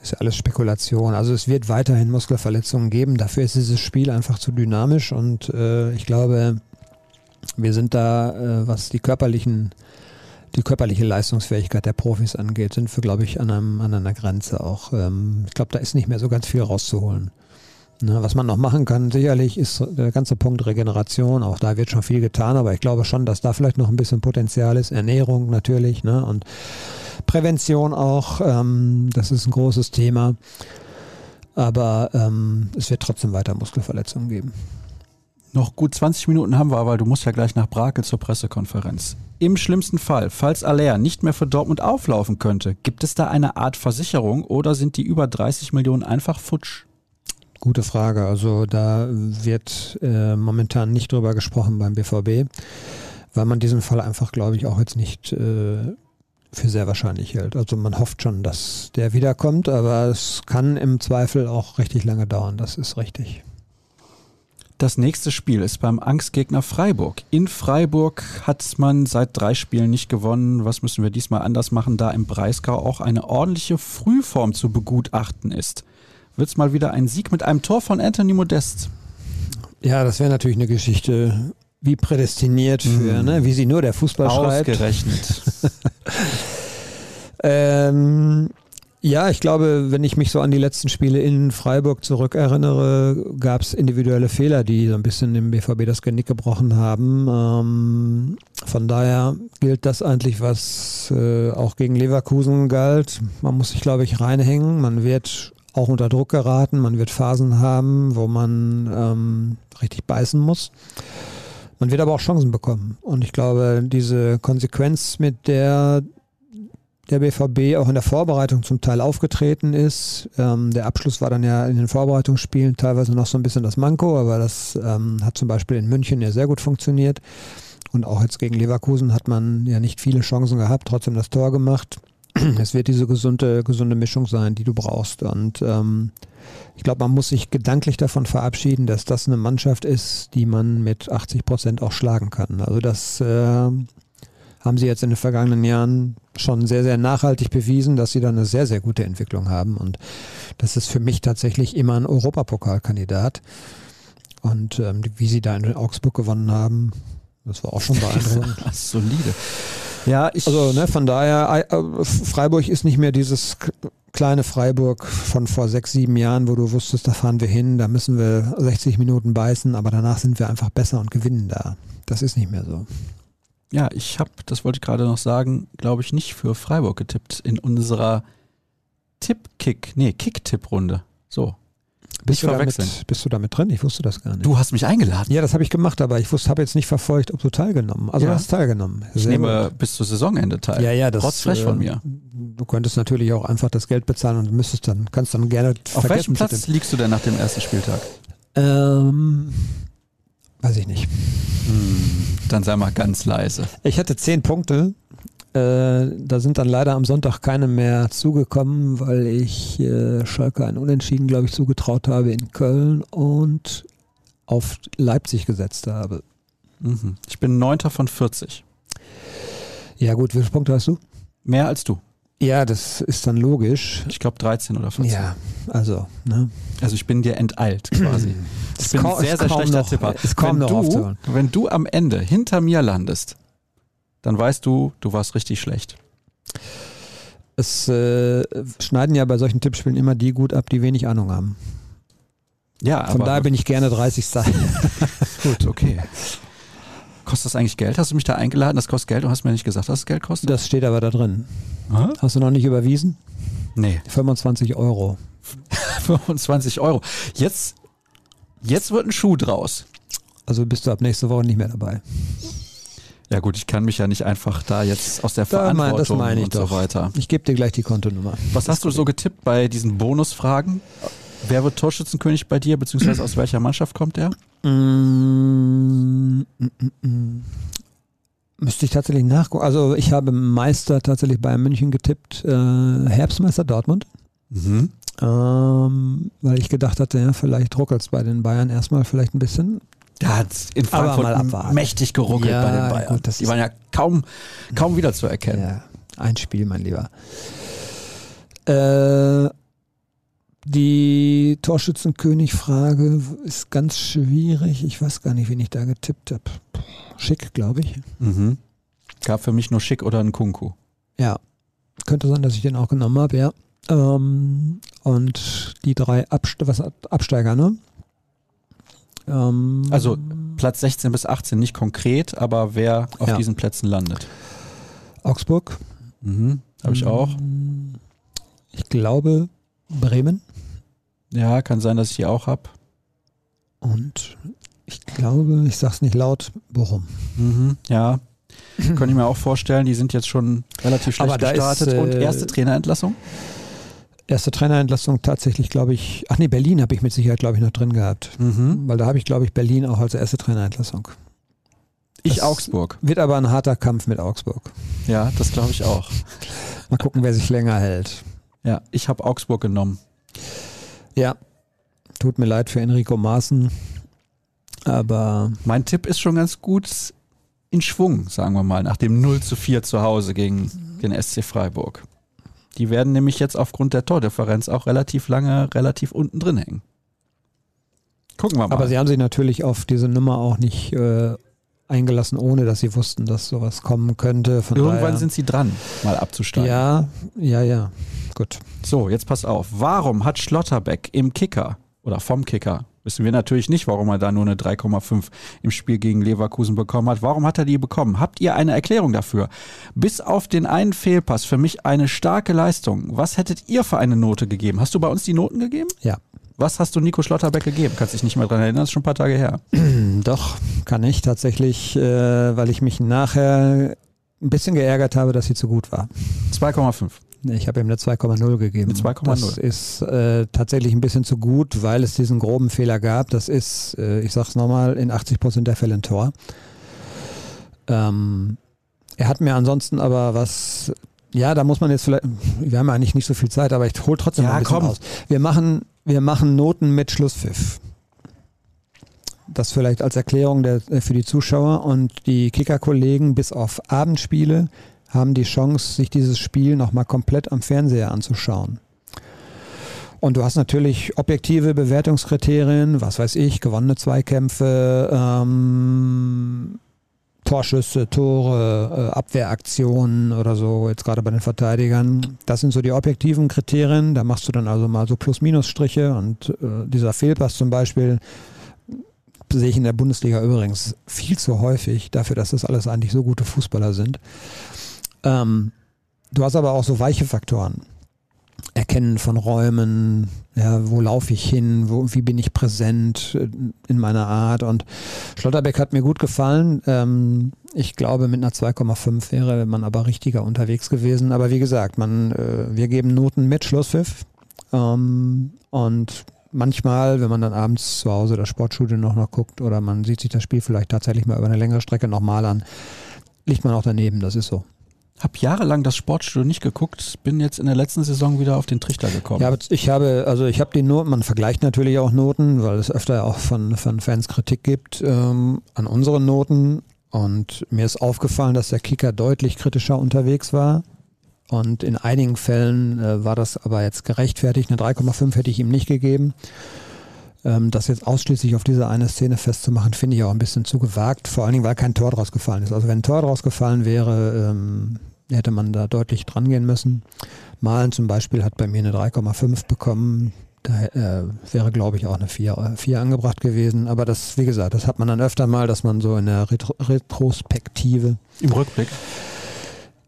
ist ja alles Spekulation. Also es wird weiterhin Muskelverletzungen geben. Dafür ist dieses Spiel einfach zu dynamisch und äh, ich glaube, wir sind da, äh, was die körperlichen, die körperliche Leistungsfähigkeit der Profis angeht, sind wir, glaube ich, an, einem, an einer Grenze auch. Ähm, ich glaube, da ist nicht mehr so ganz viel rauszuholen. Ne, was man noch machen kann, sicherlich ist der ganze Punkt Regeneration. Auch da wird schon viel getan, aber ich glaube schon, dass da vielleicht noch ein bisschen Potenzial ist. Ernährung natürlich ne, und Prävention auch. Ähm, das ist ein großes Thema. Aber ähm, es wird trotzdem weiter Muskelverletzungen geben. Noch gut 20 Minuten haben wir, aber du musst ja gleich nach Brakel zur Pressekonferenz. Im schlimmsten Fall, falls Aller nicht mehr für Dortmund auflaufen könnte, gibt es da eine Art Versicherung oder sind die über 30 Millionen einfach futsch? Gute Frage. Also da wird äh, momentan nicht drüber gesprochen beim BVB, weil man diesen Fall einfach, glaube ich, auch jetzt nicht äh, für sehr wahrscheinlich hält. Also man hofft schon, dass der wiederkommt, aber es kann im Zweifel auch richtig lange dauern. Das ist richtig. Das nächste Spiel ist beim Angstgegner Freiburg. In Freiburg hat man seit drei Spielen nicht gewonnen. Was müssen wir diesmal anders machen, da im Breisgau auch eine ordentliche Frühform zu begutachten ist? Wird es mal wieder ein Sieg mit einem Tor von Anthony Modest? Ja, das wäre natürlich eine Geschichte wie prädestiniert für, mm. ne, wie sie nur der Fußball Ausgerechnet. schreibt. ähm, ja, ich glaube, wenn ich mich so an die letzten Spiele in Freiburg zurückerinnere, gab es individuelle Fehler, die so ein bisschen dem BVB das Genick gebrochen haben. Ähm, von daher gilt das eigentlich, was äh, auch gegen Leverkusen galt. Man muss sich, glaube ich, reinhängen. Man wird auch unter Druck geraten. Man wird Phasen haben, wo man ähm, richtig beißen muss. Man wird aber auch Chancen bekommen. Und ich glaube, diese Konsequenz, mit der der BVB auch in der Vorbereitung zum Teil aufgetreten ist. Ähm, der Abschluss war dann ja in den Vorbereitungsspielen teilweise noch so ein bisschen das Manko, aber das ähm, hat zum Beispiel in München ja sehr gut funktioniert. Und auch jetzt gegen Leverkusen hat man ja nicht viele Chancen gehabt, trotzdem das Tor gemacht. Es wird diese gesunde, gesunde Mischung sein, die du brauchst. Und ähm, ich glaube, man muss sich gedanklich davon verabschieden, dass das eine Mannschaft ist, die man mit 80 Prozent auch schlagen kann. Also das äh, haben sie jetzt in den vergangenen Jahren schon sehr, sehr nachhaltig bewiesen, dass sie da eine sehr, sehr gute Entwicklung haben. Und das ist für mich tatsächlich immer ein Europapokalkandidat. Und ähm, wie sie da in Augsburg gewonnen haben, das war auch schon beeindruckend. Solide. Ja, ich also ne, von daher, äh, Freiburg ist nicht mehr dieses kleine Freiburg von vor sechs, sieben Jahren, wo du wusstest, da fahren wir hin, da müssen wir 60 Minuten beißen, aber danach sind wir einfach besser und gewinnen da. Das ist nicht mehr so. Ja, ich habe, das wollte ich gerade noch sagen, glaube ich, nicht für Freiburg getippt in unserer Tipp-Kick, nee, Kick-Tipp-Runde. So. Bist du, damit, bist du damit drin? Ich wusste das gar nicht. Du hast mich eingeladen. Ja, das habe ich gemacht, aber ich habe jetzt nicht verfolgt, ob du teilgenommen. Also ja. du hast teilgenommen. Sehr ich nehme gut. bis zur Saisonende teil. Ja, ja, das Rotzfrech von mir. Du könntest natürlich auch einfach das Geld bezahlen und müsstest dann, kannst dann gerne Auf welchem Platz liegst du denn nach dem ersten Spieltag? Ähm, weiß ich nicht. Hm, dann sei mal ganz leise. Ich hatte zehn Punkte. Äh, da sind dann leider am Sonntag keine mehr zugekommen, weil ich äh, Schalke ein Unentschieden, glaube ich, zugetraut habe in Köln und auf Leipzig gesetzt habe. Mhm. Ich bin neunter von 40. Ja gut, wie viele Punkte hast du? Mehr als du. Ja, das ist dann logisch. Ich glaube 13 oder 14. Ja, also. Ne? Also ich bin dir enteilt quasi. ich bin ein sehr, sehr schlechter noch, Tipper. Ist kaum wenn, noch du, wenn du am Ende hinter mir landest, dann weißt du, du warst richtig schlecht. Es äh, schneiden ja bei solchen Tippspielen immer die gut ab, die wenig Ahnung haben. Ja, Von daher bin ich gerne 30. gut, okay. Kostet das eigentlich Geld? Hast du mich da eingeladen? Das kostet Geld und hast mir nicht gesagt, dass es Geld kostet? Das steht aber da drin. Aha. Hast du noch nicht überwiesen? Nee. 25 Euro. 25 Euro. Jetzt, jetzt wird ein Schuh draus. Also bist du ab nächste Woche nicht mehr dabei. Ja gut, ich kann mich ja nicht einfach da jetzt aus der da Verantwortung mein, und doch. so weiter. Ich gebe dir gleich die Kontonummer. Was hast du so getippt bei diesen Bonusfragen? Wer wird Torschützenkönig bei dir, beziehungsweise aus welcher Mannschaft kommt der? Mm, mm, mm, Müsste ich tatsächlich nachgucken. Also ich habe Meister tatsächlich bei München getippt, äh, Herbstmeister Dortmund. Mhm. Ähm, weil ich gedacht hatte, ja, vielleicht ruckelt es bei den Bayern erstmal vielleicht ein bisschen. Da hat in Frankfurt mächtig geruckelt ja, bei den Bayern. Gut, Die waren ja kaum, kaum wiederzuerkennen. Ja, ein Spiel, mein Lieber. Äh, die Torschützenkönig-Frage ist ganz schwierig. Ich weiß gar nicht, wen ich da getippt habe. Schick, glaube ich. Mhm. Gab für mich nur Schick oder ein Kunku. Ja. Könnte sein, dass ich den auch genommen habe, ja. Ähm, und die drei Abste was, Absteiger, ne? Ähm, also Platz 16 bis 18 nicht konkret, aber wer auf ja. diesen Plätzen landet. Augsburg. Mhm. Habe ich auch. Ich glaube Bremen. Ja, kann sein, dass ich die auch habe. Und ich glaube, ich sage es nicht laut, Bochum. Mhm, ja, könnte ich mir auch vorstellen. Die sind jetzt schon relativ schlecht gestartet. Ist, äh, Und erste Trainerentlassung? Erste Trainerentlassung tatsächlich, glaube ich, ach nee, Berlin habe ich mit Sicherheit, glaube ich, noch drin gehabt. Mhm. Weil da habe ich, glaube ich, Berlin auch als erste Trainerentlassung. Ich Das Augsburg. Wird aber ein harter Kampf mit Augsburg. Ja, das glaube ich auch. Mal gucken, wer sich länger hält. Ja, ich habe Augsburg genommen. Ja, tut mir leid für Enrico Maaßen, aber Mein Tipp ist schon ganz gut in Schwung, sagen wir mal, nach dem 0 zu 4 zu Hause gegen den SC Freiburg. Die werden nämlich jetzt aufgrund der Tordifferenz auch relativ lange relativ unten drin hängen. Gucken wir mal. Aber sie haben sich natürlich auf diese Nummer auch nicht äh, eingelassen, ohne dass sie wussten, dass sowas kommen könnte. Von Irgendwann daher, sind sie dran, mal abzusteigen. Ja, ja, ja. Gut. So, jetzt pass auf. Warum hat Schlotterbeck im Kicker oder vom Kicker, wissen wir natürlich nicht, warum er da nur eine 3,5 im Spiel gegen Leverkusen bekommen hat. Warum hat er die bekommen? Habt ihr eine Erklärung dafür? Bis auf den einen Fehlpass, für mich eine starke Leistung. Was hättet ihr für eine Note gegeben? Hast du bei uns die Noten gegeben? Ja. Was hast du Nico Schlotterbeck gegeben? Kannst dich nicht mehr dran erinnern, das ist schon ein paar Tage her. Doch, kann ich tatsächlich, äh, weil ich mich nachher ein bisschen geärgert habe, dass sie zu gut war. 2,5. Ich habe ihm eine 2,0 gegeben. Eine 2,0. Das ist äh, tatsächlich ein bisschen zu gut, weil es diesen groben Fehler gab. Das ist, äh, ich sag's nochmal, in 80 Prozent der Fälle ein Tor. Ähm, er hat mir ansonsten aber was, ja, da muss man jetzt vielleicht, wir haben ja eigentlich nicht so viel Zeit, aber ich hole trotzdem Ja, mal ein bisschen komm. aus. Wir machen, wir machen Noten mit Schlusspfiff. Das vielleicht als Erklärung der, äh, für die Zuschauer und die Kicker-Kollegen bis auf Abendspiele haben die Chance, sich dieses Spiel nochmal komplett am Fernseher anzuschauen. Und du hast natürlich objektive Bewertungskriterien, was weiß ich, gewonnene Zweikämpfe, ähm, Torschüsse, Tore, äh, Abwehraktionen oder so, jetzt gerade bei den Verteidigern. Das sind so die objektiven Kriterien. Da machst du dann also mal so Plus-Minus-Striche und äh, dieser Fehlpass zum Beispiel sehe ich in der Bundesliga übrigens viel zu häufig, dafür, dass das alles eigentlich so gute Fußballer sind. Ähm, du hast aber auch so weiche Faktoren. Erkennen von Räumen, ja, wo laufe ich hin, wo, wie bin ich präsent äh, in meiner Art. Und Schlotterbeck hat mir gut gefallen. Ähm, ich glaube, mit einer 2,5 wäre man aber richtiger unterwegs gewesen. Aber wie gesagt, man, äh, wir geben Noten mit Schlusspfiff. Ähm, und manchmal, wenn man dann abends zu Hause das Sportstudio noch, noch guckt oder man sieht sich das Spiel vielleicht tatsächlich mal über eine längere Strecke nochmal an, liegt man auch daneben. Das ist so. Hab jahrelang das Sportstudio nicht geguckt, bin jetzt in der letzten Saison wieder auf den Trichter gekommen. Ja, ich habe, also ich habe die Noten, man vergleicht natürlich auch Noten, weil es öfter auch von, von Fans Kritik gibt ähm, an unseren Noten. Und mir ist aufgefallen, dass der Kicker deutlich kritischer unterwegs war. Und in einigen Fällen äh, war das aber jetzt gerechtfertigt. Eine 3,5 hätte ich ihm nicht gegeben. Ähm, das jetzt ausschließlich auf diese eine Szene festzumachen, finde ich auch ein bisschen zu gewagt. Vor allen Dingen, weil kein Tor draus gefallen ist. Also wenn ein Tor draus gefallen wäre, ähm, hätte man da deutlich dran gehen müssen. Malen zum Beispiel hat bei mir eine 3,5 bekommen. Da äh, wäre, glaube ich, auch eine 4, äh, 4 angebracht gewesen. Aber das, wie gesagt, das hat man dann öfter mal, dass man so in der Retro Retrospektive, Im Rückblick.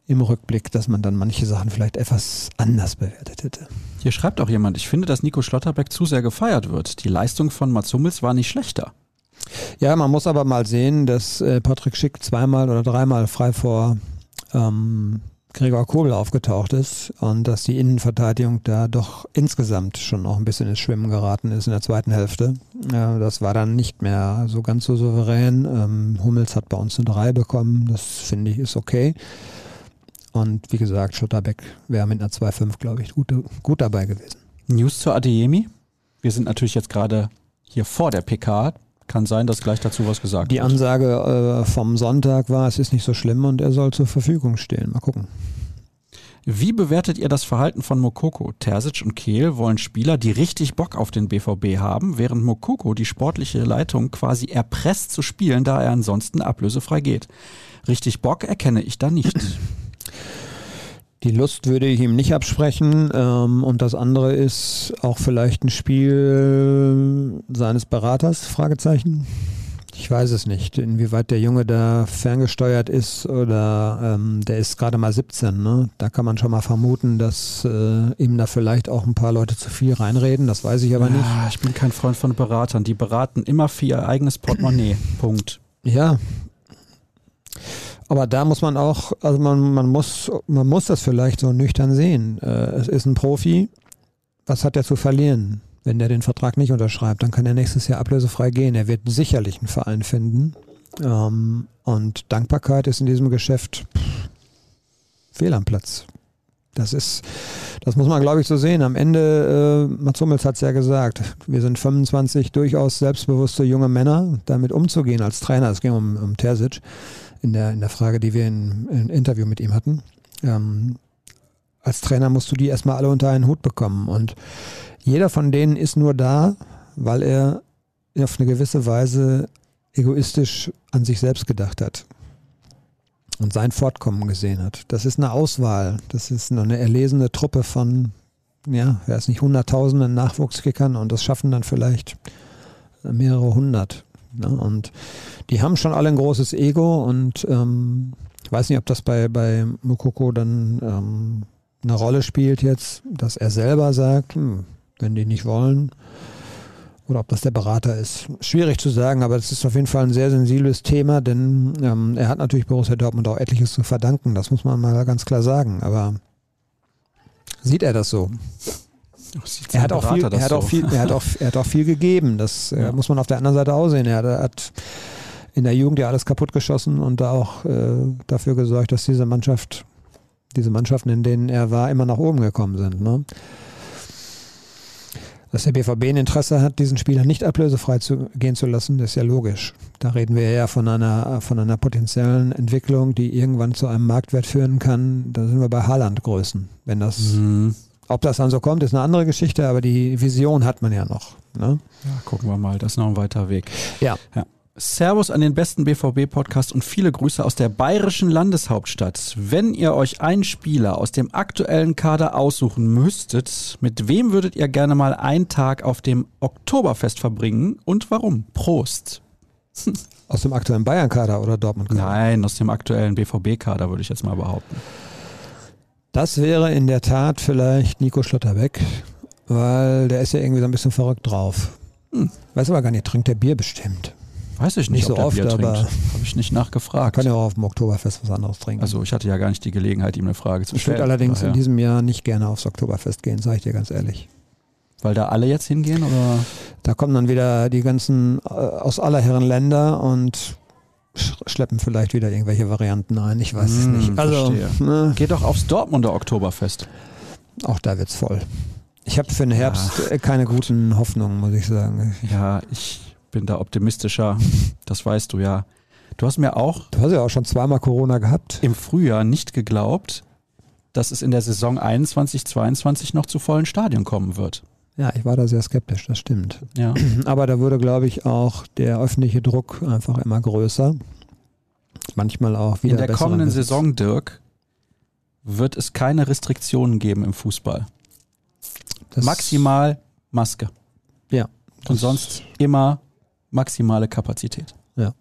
im Rückblick, dass man dann manche Sachen vielleicht etwas anders bewertet hätte. Hier schreibt auch jemand, ich finde, dass Nico Schlotterbeck zu sehr gefeiert wird. Die Leistung von Mats Hummels war nicht schlechter. Ja, man muss aber mal sehen, dass äh, Patrick Schick zweimal oder dreimal frei vor ähm, Gregor Kobel aufgetaucht ist und dass die Innenverteidigung da doch insgesamt schon auch ein bisschen ins Schwimmen geraten ist in der zweiten Hälfte. Ja, das war dann nicht mehr so ganz so souverän. Ähm, Hummels hat bei uns eine 3 bekommen, das finde ich ist okay. Und wie gesagt, Schotterbeck wäre mit einer 2,5, glaube ich, gut, gut dabei gewesen. News zur Adeyemi. Wir sind natürlich jetzt gerade hier vor der PK. Kann sein, dass gleich dazu was gesagt Die wird. Ansage äh, vom Sonntag war, es ist nicht so schlimm und er soll zur Verfügung stehen. Mal gucken. Wie bewertet ihr das Verhalten von Mokoko? Terzic und Kehl wollen Spieler, die richtig Bock auf den BVB haben, während Mokoko die sportliche Leitung quasi erpresst zu spielen, da er ansonsten ablösefrei geht. Richtig Bock erkenne ich da nicht. Die Lust würde ich ihm nicht absprechen. Ähm, und das andere ist auch vielleicht ein Spiel seines Beraters? Fragezeichen. Ich weiß es nicht, inwieweit der Junge da ferngesteuert ist oder ähm, der ist gerade mal 17. Ne? Da kann man schon mal vermuten, dass äh, ihm da vielleicht auch ein paar Leute zu viel reinreden. Das weiß ich aber nicht. Ah, ich bin kein Freund von Beratern. Die beraten immer für ihr eigenes Portemonnaie. Punkt. Ja. Aber da muss man auch, also man, man muss, man muss das vielleicht so nüchtern sehen. Äh, es ist ein Profi. Was hat er zu verlieren? Wenn der den Vertrag nicht unterschreibt, dann kann er nächstes Jahr ablösefrei gehen. Er wird sicherlich einen Verein finden. Ähm, und Dankbarkeit ist in diesem Geschäft pff, fehl am Platz. Das ist, das muss man, glaube ich, so sehen. Am Ende, äh, Mats Hummels hat es ja gesagt, wir sind 25 durchaus selbstbewusste junge Männer, damit umzugehen als Trainer. Es ging um, um Terzic in der, in der Frage, die wir in, in Interview mit ihm hatten. Ähm, als Trainer musst du die erstmal alle unter einen Hut bekommen. Und jeder von denen ist nur da, weil er auf eine gewisse Weise egoistisch an sich selbst gedacht hat und sein Fortkommen gesehen hat. Das ist eine Auswahl. Das ist eine erlesene Truppe von, ja, wer ist nicht, hunderttausenden Nachwuchskickern und das schaffen dann vielleicht mehrere hundert. Ne? Und die haben schon alle ein großes Ego und ähm, ich weiß nicht, ob das bei, bei Mukoko dann ähm, eine Rolle spielt jetzt, dass er selber sagt, hm, wenn die nicht wollen, oder ob das der Berater ist. Schwierig zu sagen, aber es ist auf jeden Fall ein sehr sensibles Thema, denn ähm, er hat natürlich Borussia Dortmund auch etliches zu verdanken, das muss man mal ganz klar sagen. Aber sieht er das so? Er hat, auch viel, er, hat so? auch viel, er, hat auch, er hat auch viel gegeben, das äh, ja. muss man auf der anderen Seite auch sehen. Er hat, in der Jugend ja alles kaputt geschossen und da auch äh, dafür gesorgt, dass diese Mannschaft, diese Mannschaften, in denen er war, immer nach oben gekommen sind. Ne? Dass der BVB ein Interesse hat, diesen Spieler nicht ablösefrei zu gehen zu lassen, das ist ja logisch. Da reden wir ja von einer, von einer potenziellen Entwicklung, die irgendwann zu einem Marktwert führen kann. Da sind wir bei Haaland-Größen. Wenn das, mhm. Ob das dann so kommt, ist eine andere Geschichte, aber die Vision hat man ja noch. Ne? Ja, gucken wir mal, das ist noch ein weiter Weg. Ja. ja. Servus an den besten BVB-Podcast und viele Grüße aus der bayerischen Landeshauptstadt. Wenn ihr euch einen Spieler aus dem aktuellen Kader aussuchen müsstet, mit wem würdet ihr gerne mal einen Tag auf dem Oktoberfest verbringen und warum? Prost. Aus dem aktuellen Bayern-Kader oder Dortmund-Kader? Nein, aus dem aktuellen BVB-Kader würde ich jetzt mal behaupten. Das wäre in der Tat vielleicht Nico Schlotterbeck, weil der ist ja irgendwie so ein bisschen verrückt drauf. Hm. Weiß aber gar nicht, trinkt der Bier bestimmt. Weiß ich nicht, nicht so oft, aber habe ich nicht nachgefragt. Kann ja auch auf dem Oktoberfest was anderes trinken. Also ich hatte ja gar nicht die Gelegenheit, ihm eine Frage zu stellen. Ich würde allerdings daher. in diesem Jahr nicht gerne aufs Oktoberfest gehen, sage ich dir ganz ehrlich. Weil da alle jetzt hingehen oder? Da kommen dann wieder die ganzen äh, aus aller Herren Länder und schleppen vielleicht wieder irgendwelche Varianten ein. Ich weiß hm, es nicht. Also ne? geht doch aufs Dortmunder Oktoberfest. Auch da wird's voll. Ich habe für den Herbst ja. keine guten Hoffnungen, muss ich sagen. Ja, ich bin da optimistischer. Das weißt du ja. Du hast mir auch. Du hast ja auch schon zweimal Corona gehabt. Im Frühjahr nicht geglaubt, dass es in der Saison 21, 22 noch zu vollen Stadien kommen wird. Ja, ich war da sehr skeptisch, das stimmt. Ja. Aber da wurde, glaube ich, auch der öffentliche Druck einfach immer größer. Manchmal auch wieder. In der kommenden. Saison, Dirk, wird es keine Restriktionen geben im Fußball. Das Maximal Maske. Ja. Und sonst immer maximale Kapazität. Ja.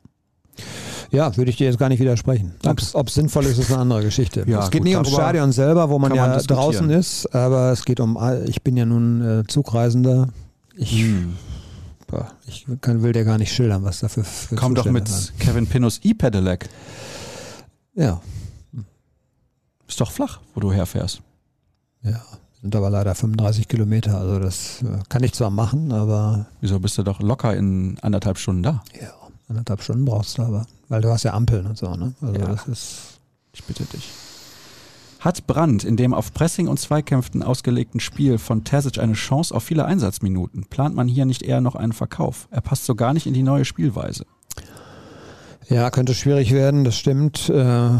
Ja, würde ich dir jetzt gar nicht widersprechen. Ob es sinnvoll ist, ist eine andere Geschichte. Ja, es geht gut, nicht ums Stadion selber, wo man ja man draußen ist, aber es geht um, ich bin ja nun äh, Zugreisender. Ich, hm. boah, ich kann, will dir gar nicht schildern, was dafür für Komm doch mit waren. Kevin Pinus E-Pedelec. Ja. Ist doch flach, wo du herfährst. Ja, sind aber leider 35 Kilometer, also das äh, kann ich zwar machen, aber. Wieso bist du doch locker in anderthalb Stunden da? Ja, anderthalb Stunden brauchst du aber. Weil du hast ja Ampeln und so, ne? Also ja. das ist. Ich bitte dich. Hat Brandt in dem auf Pressing und Zweikämpfen ausgelegten Spiel von Terzic eine Chance auf viele Einsatzminuten? Plant man hier nicht eher noch einen Verkauf? Er passt so gar nicht in die neue Spielweise. Ja, könnte schwierig werden, das stimmt. Äh,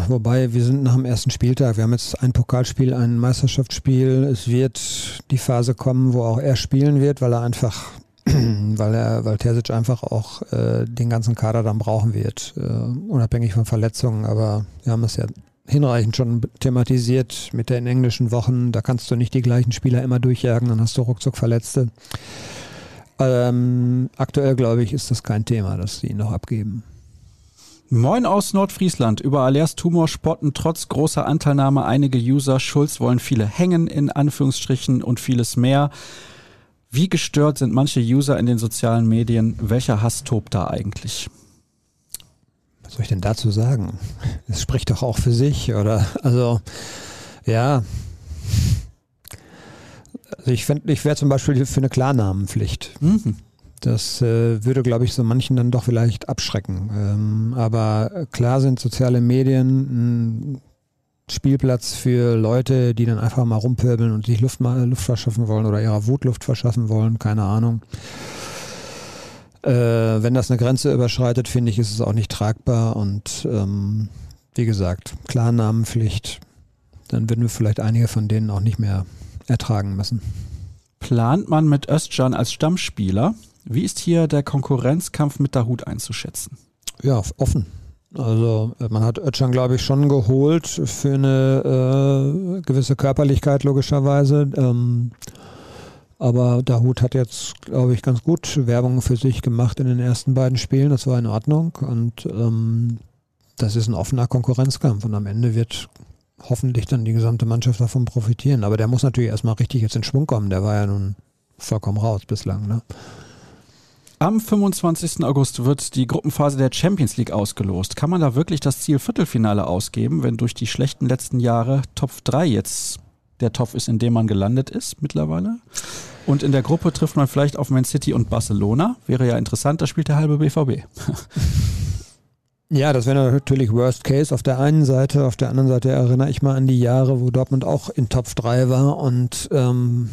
wobei wir sind nach dem ersten Spieltag. Wir haben jetzt ein Pokalspiel, ein Meisterschaftsspiel. Es wird die Phase kommen, wo auch er spielen wird, weil er einfach, weil er, weil Terzic einfach auch äh, den ganzen Kader dann brauchen wird, äh, unabhängig von Verletzungen. Aber wir haben es ja hinreichend schon thematisiert mit den englischen Wochen. Da kannst du nicht die gleichen Spieler immer durchjagen, dann hast du ruckzuck Verletzte. Ähm, aktuell glaube ich, ist das kein Thema, dass sie ihn noch abgeben. Moin aus Nordfriesland. Über Alers Tumor spotten trotz großer Anteilnahme einige User. Schulz wollen viele hängen, in Anführungsstrichen, und vieles mehr. Wie gestört sind manche User in den sozialen Medien? Welcher Hass tobt da eigentlich? Was soll ich denn dazu sagen? Es spricht doch auch für sich, oder? Also, ja. Also ich, ich wäre zum Beispiel für eine Klarnamenpflicht. Mhm. Das äh, würde, glaube ich, so manchen dann doch vielleicht abschrecken. Ähm, aber klar sind soziale Medien ein Spielplatz für Leute, die dann einfach mal rumpöbeln und sich Luft, mal, Luft verschaffen wollen oder ihrer Wut Luft verschaffen wollen, keine Ahnung. Äh, wenn das eine Grenze überschreitet, finde ich, ist es auch nicht tragbar und ähm, wie gesagt, Klarnamenpflicht, dann würden wir vielleicht einige von denen auch nicht mehr ertragen müssen. Plant man mit Özcan als Stammspieler? Wie ist hier der Konkurrenzkampf mit Dahut einzuschätzen? Ja, offen. Also äh, man hat Özcan, glaube ich, schon geholt für eine äh, gewisse Körperlichkeit logischerweise. Ähm, aber Dahut hat jetzt, glaube ich, ganz gut Werbung für sich gemacht in den ersten beiden Spielen. Das war in Ordnung. Und ähm, das ist ein offener Konkurrenzkampf. Und am Ende wird hoffentlich dann die gesamte Mannschaft davon profitieren. Aber der muss natürlich erstmal richtig jetzt in Schwung kommen. Der war ja nun vollkommen raus bislang. Ne? Am 25. August wird die Gruppenphase der Champions League ausgelost. Kann man da wirklich das Ziel Viertelfinale ausgeben, wenn durch die schlechten letzten Jahre Topf 3 jetzt der Topf ist, in dem man gelandet ist mittlerweile? Und in der Gruppe trifft man vielleicht auf Man City und Barcelona. Wäre ja interessant, da spielt der halbe BVB. Ja, das wäre natürlich Worst Case auf der einen Seite. Auf der anderen Seite erinnere ich mal an die Jahre, wo Dortmund auch in Top 3 war und ähm,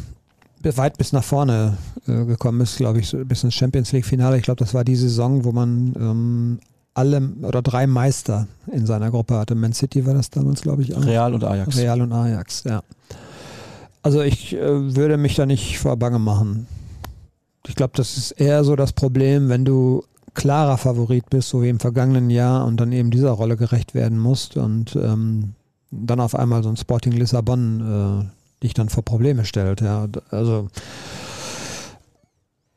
weit bis nach vorne äh, gekommen ist, glaube ich, so bis ins Champions League Finale. Ich glaube, das war die Saison, wo man ähm, alle oder drei Meister in seiner Gruppe hatte. Man City war das damals, glaube ich. Auch. Real und Ajax. Real und Ajax, ja. Also ich äh, würde mich da nicht vor Bange machen. Ich glaube, das ist eher so das Problem, wenn du klarer Favorit bist, so wie im vergangenen Jahr und dann eben dieser Rolle gerecht werden musst und ähm, dann auf einmal so ein Sporting Lissabon äh, dich dann vor Probleme stellt. Ja. Also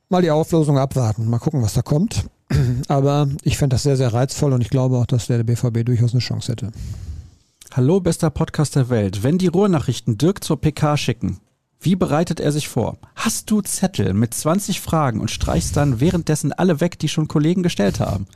mal die Auflösung abwarten, mal gucken, was da kommt. Aber ich fände das sehr, sehr reizvoll und ich glaube auch, dass der BVB durchaus eine Chance hätte. Hallo, bester Podcast der Welt. Wenn die Ruhrnachrichten Dirk zur PK schicken, wie bereitet er sich vor? Hast du Zettel mit 20 Fragen und streichst dann währenddessen alle weg, die schon Kollegen gestellt haben?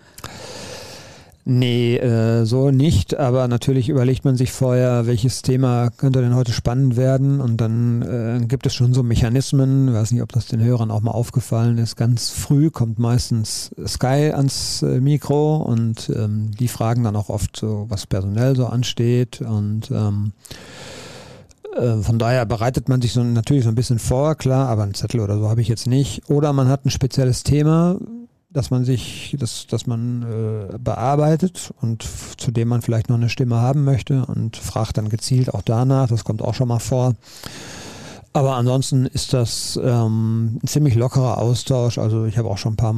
Nee, äh, so nicht, aber natürlich überlegt man sich vorher, welches Thema könnte denn heute spannend werden und dann äh, gibt es schon so Mechanismen, ich weiß nicht, ob das den Hörern auch mal aufgefallen ist, ganz früh kommt meistens Sky ans äh, Mikro und ähm, die fragen dann auch oft so, was personell so ansteht und ähm, äh, von daher bereitet man sich so natürlich so ein bisschen vor, klar, aber einen Zettel oder so habe ich jetzt nicht. Oder man hat ein spezielles Thema, das man sich, das, das man äh, bearbeitet und zu dem man vielleicht noch eine Stimme haben möchte und fragt dann gezielt auch danach. Das kommt auch schon mal vor. Aber ansonsten ist das ähm, ein ziemlich lockerer Austausch. Also ich habe auch schon ein paar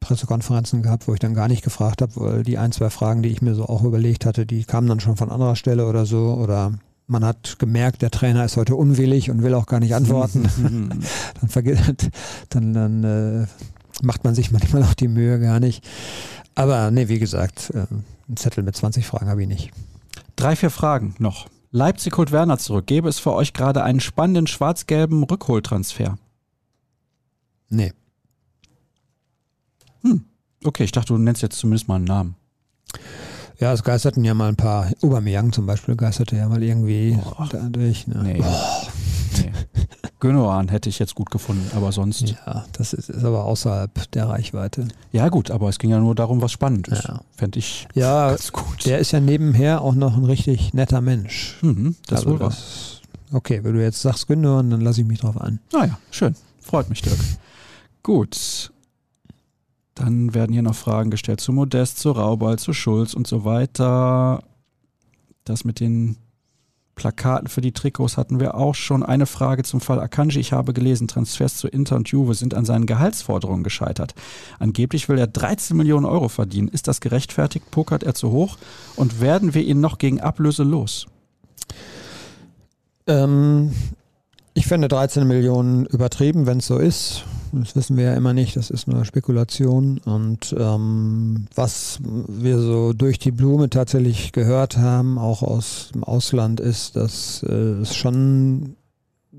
Pressekonferenzen gehabt, wo ich dann gar nicht gefragt habe, weil die ein, zwei Fragen, die ich mir so auch überlegt hatte, die kamen dann schon von anderer Stelle oder so. Oder man hat gemerkt, der Trainer ist heute unwillig und will auch gar nicht antworten. dann vergisst, dann, dann äh, macht man sich manchmal auch die Mühe gar nicht. Aber nee, wie gesagt, äh, einen Zettel mit 20 Fragen habe ich nicht. Drei, vier Fragen noch. Leipzig holt Werner zurück. Gäbe es für euch gerade einen spannenden schwarz-gelben Rückholtransfer? Nee. Hm. Okay, ich dachte, du nennst jetzt zumindest mal einen Namen. Ja, es geisterten ja mal ein paar. Aubameyang zum Beispiel geisterte ja mal irgendwie oh. dadurch. Ne? Nee. Oh. nee. Gündogan hätte ich jetzt gut gefunden, aber sonst. Ja, das ist, ist, aber außerhalb der Reichweite. Ja, gut, aber es ging ja nur darum, was spannend ist. Ja. Fände ich ja, ganz gut. Der ist ja nebenher auch noch ein richtig netter Mensch. Mhm, das also wohl das, Okay, wenn du jetzt sagst Gündogan, dann lasse ich mich drauf ein. Naja, ah schön. Freut mich, Dirk. gut. Dann werden hier noch Fragen gestellt zu Modest, zu Raubal, zu Schulz und so weiter. Das mit den Plakaten für die Trikots hatten wir auch schon. Eine Frage zum Fall Akanji. Ich habe gelesen, Transfers zu Inter und Juve sind an seinen Gehaltsforderungen gescheitert. Angeblich will er 13 Millionen Euro verdienen. Ist das gerechtfertigt? Pokert er zu hoch? Und werden wir ihn noch gegen Ablöse los? Ähm, ich fände 13 Millionen übertrieben, wenn es so ist. Das wissen wir ja immer nicht, das ist nur Spekulation. Und ähm, was wir so durch die Blume tatsächlich gehört haben, auch aus dem Ausland, ist, dass äh, es schon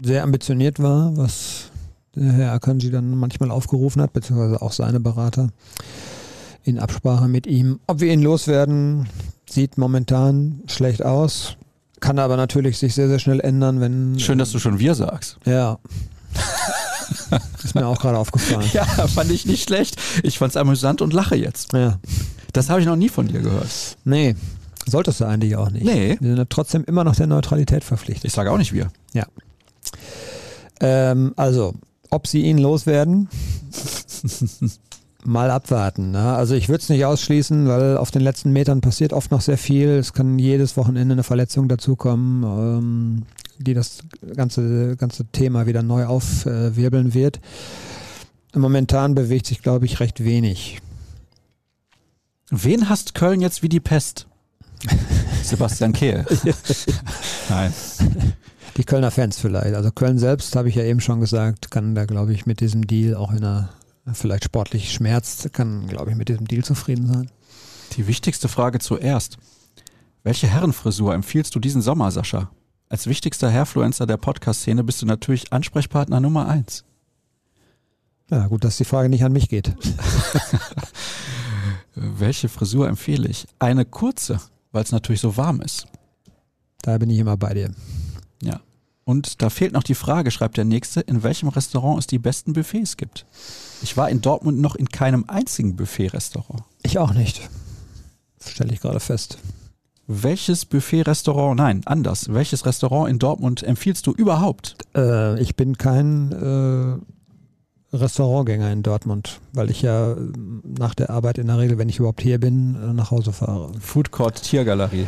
sehr ambitioniert war, was der Herr Akanji dann manchmal aufgerufen hat, beziehungsweise auch seine Berater in Absprache mit ihm. Ob wir ihn loswerden, sieht momentan schlecht aus. Kann aber natürlich sich sehr, sehr schnell ändern, wenn. Schön, dass du schon wir sagst. Ja. Ist mir auch gerade aufgefallen. Ja, fand ich nicht schlecht. Ich fand es amüsant und lache jetzt. Ja. Das habe ich noch nie von dir gehört. Nee, solltest du eigentlich auch nicht. Nee. Wir sind ja trotzdem immer noch der Neutralität verpflichtet. Ich sage auch nicht wir. Ja. Ähm, also, ob sie ihn loswerden, mal abwarten. Ne? Also ich würde es nicht ausschließen, weil auf den letzten Metern passiert oft noch sehr viel. Es kann jedes Wochenende eine Verletzung dazukommen, ähm, die das ganze, ganze Thema wieder neu aufwirbeln wird. Momentan bewegt sich, glaube ich, recht wenig. Wen hasst Köln jetzt wie die Pest? Sebastian Kehl. Nein. Die Kölner Fans vielleicht. Also Köln selbst, habe ich ja eben schon gesagt, kann da, glaube ich, mit diesem Deal, auch wenn er vielleicht sportlich schmerzt, kann, glaube ich, mit diesem Deal zufrieden sein. Die wichtigste Frage zuerst. Welche Herrenfrisur empfiehlst du diesen Sommer, Sascha? Als wichtigster Hairfluencer der Podcast-Szene bist du natürlich Ansprechpartner Nummer eins. Ja, gut, dass die Frage nicht an mich geht. Welche Frisur empfehle ich? Eine kurze, weil es natürlich so warm ist. Da bin ich immer bei dir. Ja. Und da fehlt noch die Frage, schreibt der Nächste, in welchem Restaurant es die besten Buffets gibt. Ich war in Dortmund noch in keinem einzigen Buffet-Restaurant. Ich auch nicht. Stelle ich gerade fest. Welches Buffet-Restaurant, nein, anders, welches Restaurant in Dortmund empfiehlst du überhaupt? Äh, ich bin kein äh, Restaurantgänger in Dortmund, weil ich ja äh, nach der Arbeit in der Regel, wenn ich überhaupt hier bin, äh, nach Hause fahre. Food Court Tiergalerie.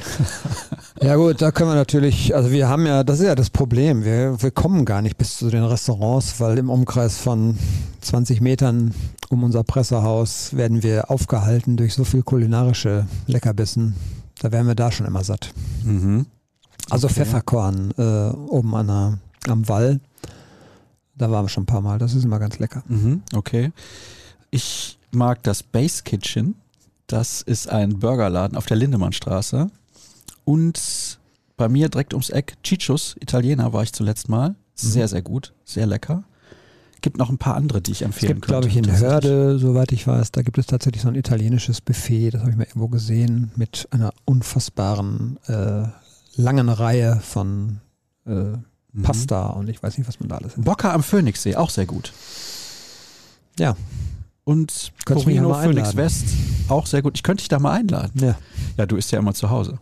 ja gut, da können wir natürlich, also wir haben ja, das ist ja das Problem, wir, wir kommen gar nicht bis zu den Restaurants, weil im Umkreis von 20 Metern um unser Pressehaus werden wir aufgehalten durch so viel kulinarische Leckerbissen. Da wären wir da schon immer satt. Mhm. Also okay. Pfefferkorn äh, oben an der, am Wall da waren wir schon ein paar Mal. Das ist immer ganz lecker. Mhm, okay. Ich mag das Base Kitchen. Das ist ein Burgerladen auf der Lindemannstraße. Und bei mir direkt ums Eck Ciccios, Italiener war ich zuletzt mal. Sehr, mhm. sehr gut. Sehr lecker. Gibt noch ein paar andere, die ich empfehlen Es gibt, glaube ich, in Hörde, soweit ich weiß, da gibt es tatsächlich so ein italienisches Buffet, das habe ich mir irgendwo gesehen, mit einer unfassbaren äh, langen Reihe von äh, mhm. Pasta und ich weiß nicht, was man da alles hat. Bocker am Phoenixsee, auch sehr gut. Ja. Und Porino Phoenix West, auch sehr gut. Ich könnte dich da mal einladen. Ja. Ja, du isst ja immer zu Hause.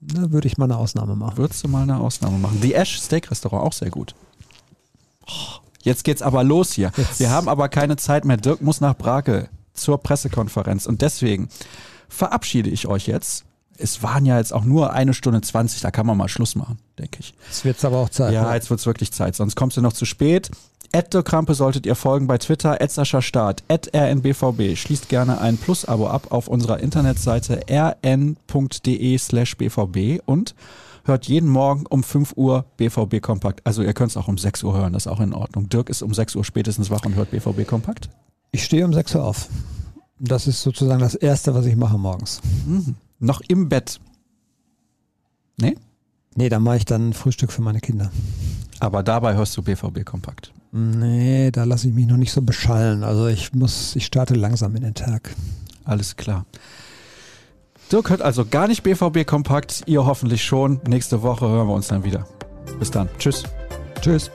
Da würde ich mal eine Ausnahme machen. Würdest du mal eine Ausnahme machen? The Ash Steak Restaurant, auch sehr gut. Jetzt geht's aber los hier. Jetzt. Wir haben aber keine Zeit mehr. Dirk muss nach Brake zur Pressekonferenz. Und deswegen verabschiede ich euch jetzt es waren ja jetzt auch nur eine Stunde 20, da kann man mal Schluss machen, denke ich. Jetzt wird es aber auch Zeit. Ja, ne? jetzt wird es wirklich Zeit, sonst kommst du noch zu spät. Ed Krampe solltet ihr folgen bei Twitter, at Sascha Start, at rnbvb. Schließt gerne ein Plus-Abo ab auf unserer Internetseite rn.de slash bvb und hört jeden Morgen um 5 Uhr BVB Kompakt. Also ihr könnt es auch um 6 Uhr hören, das ist auch in Ordnung. Dirk ist um 6 Uhr spätestens wach und hört BVB Kompakt. Ich stehe um 6 Uhr auf. Das ist sozusagen das Erste, was ich mache morgens. Mhm. Noch im Bett. Nee? Nee, da mache ich dann Frühstück für meine Kinder. Aber dabei hörst du BVB kompakt. Nee, da lasse ich mich noch nicht so beschallen. Also ich muss, ich starte langsam in den Tag. Alles klar. Dirk hört also gar nicht BVB kompakt, ihr hoffentlich schon. Nächste Woche hören wir uns dann wieder. Bis dann. Tschüss. Tschüss.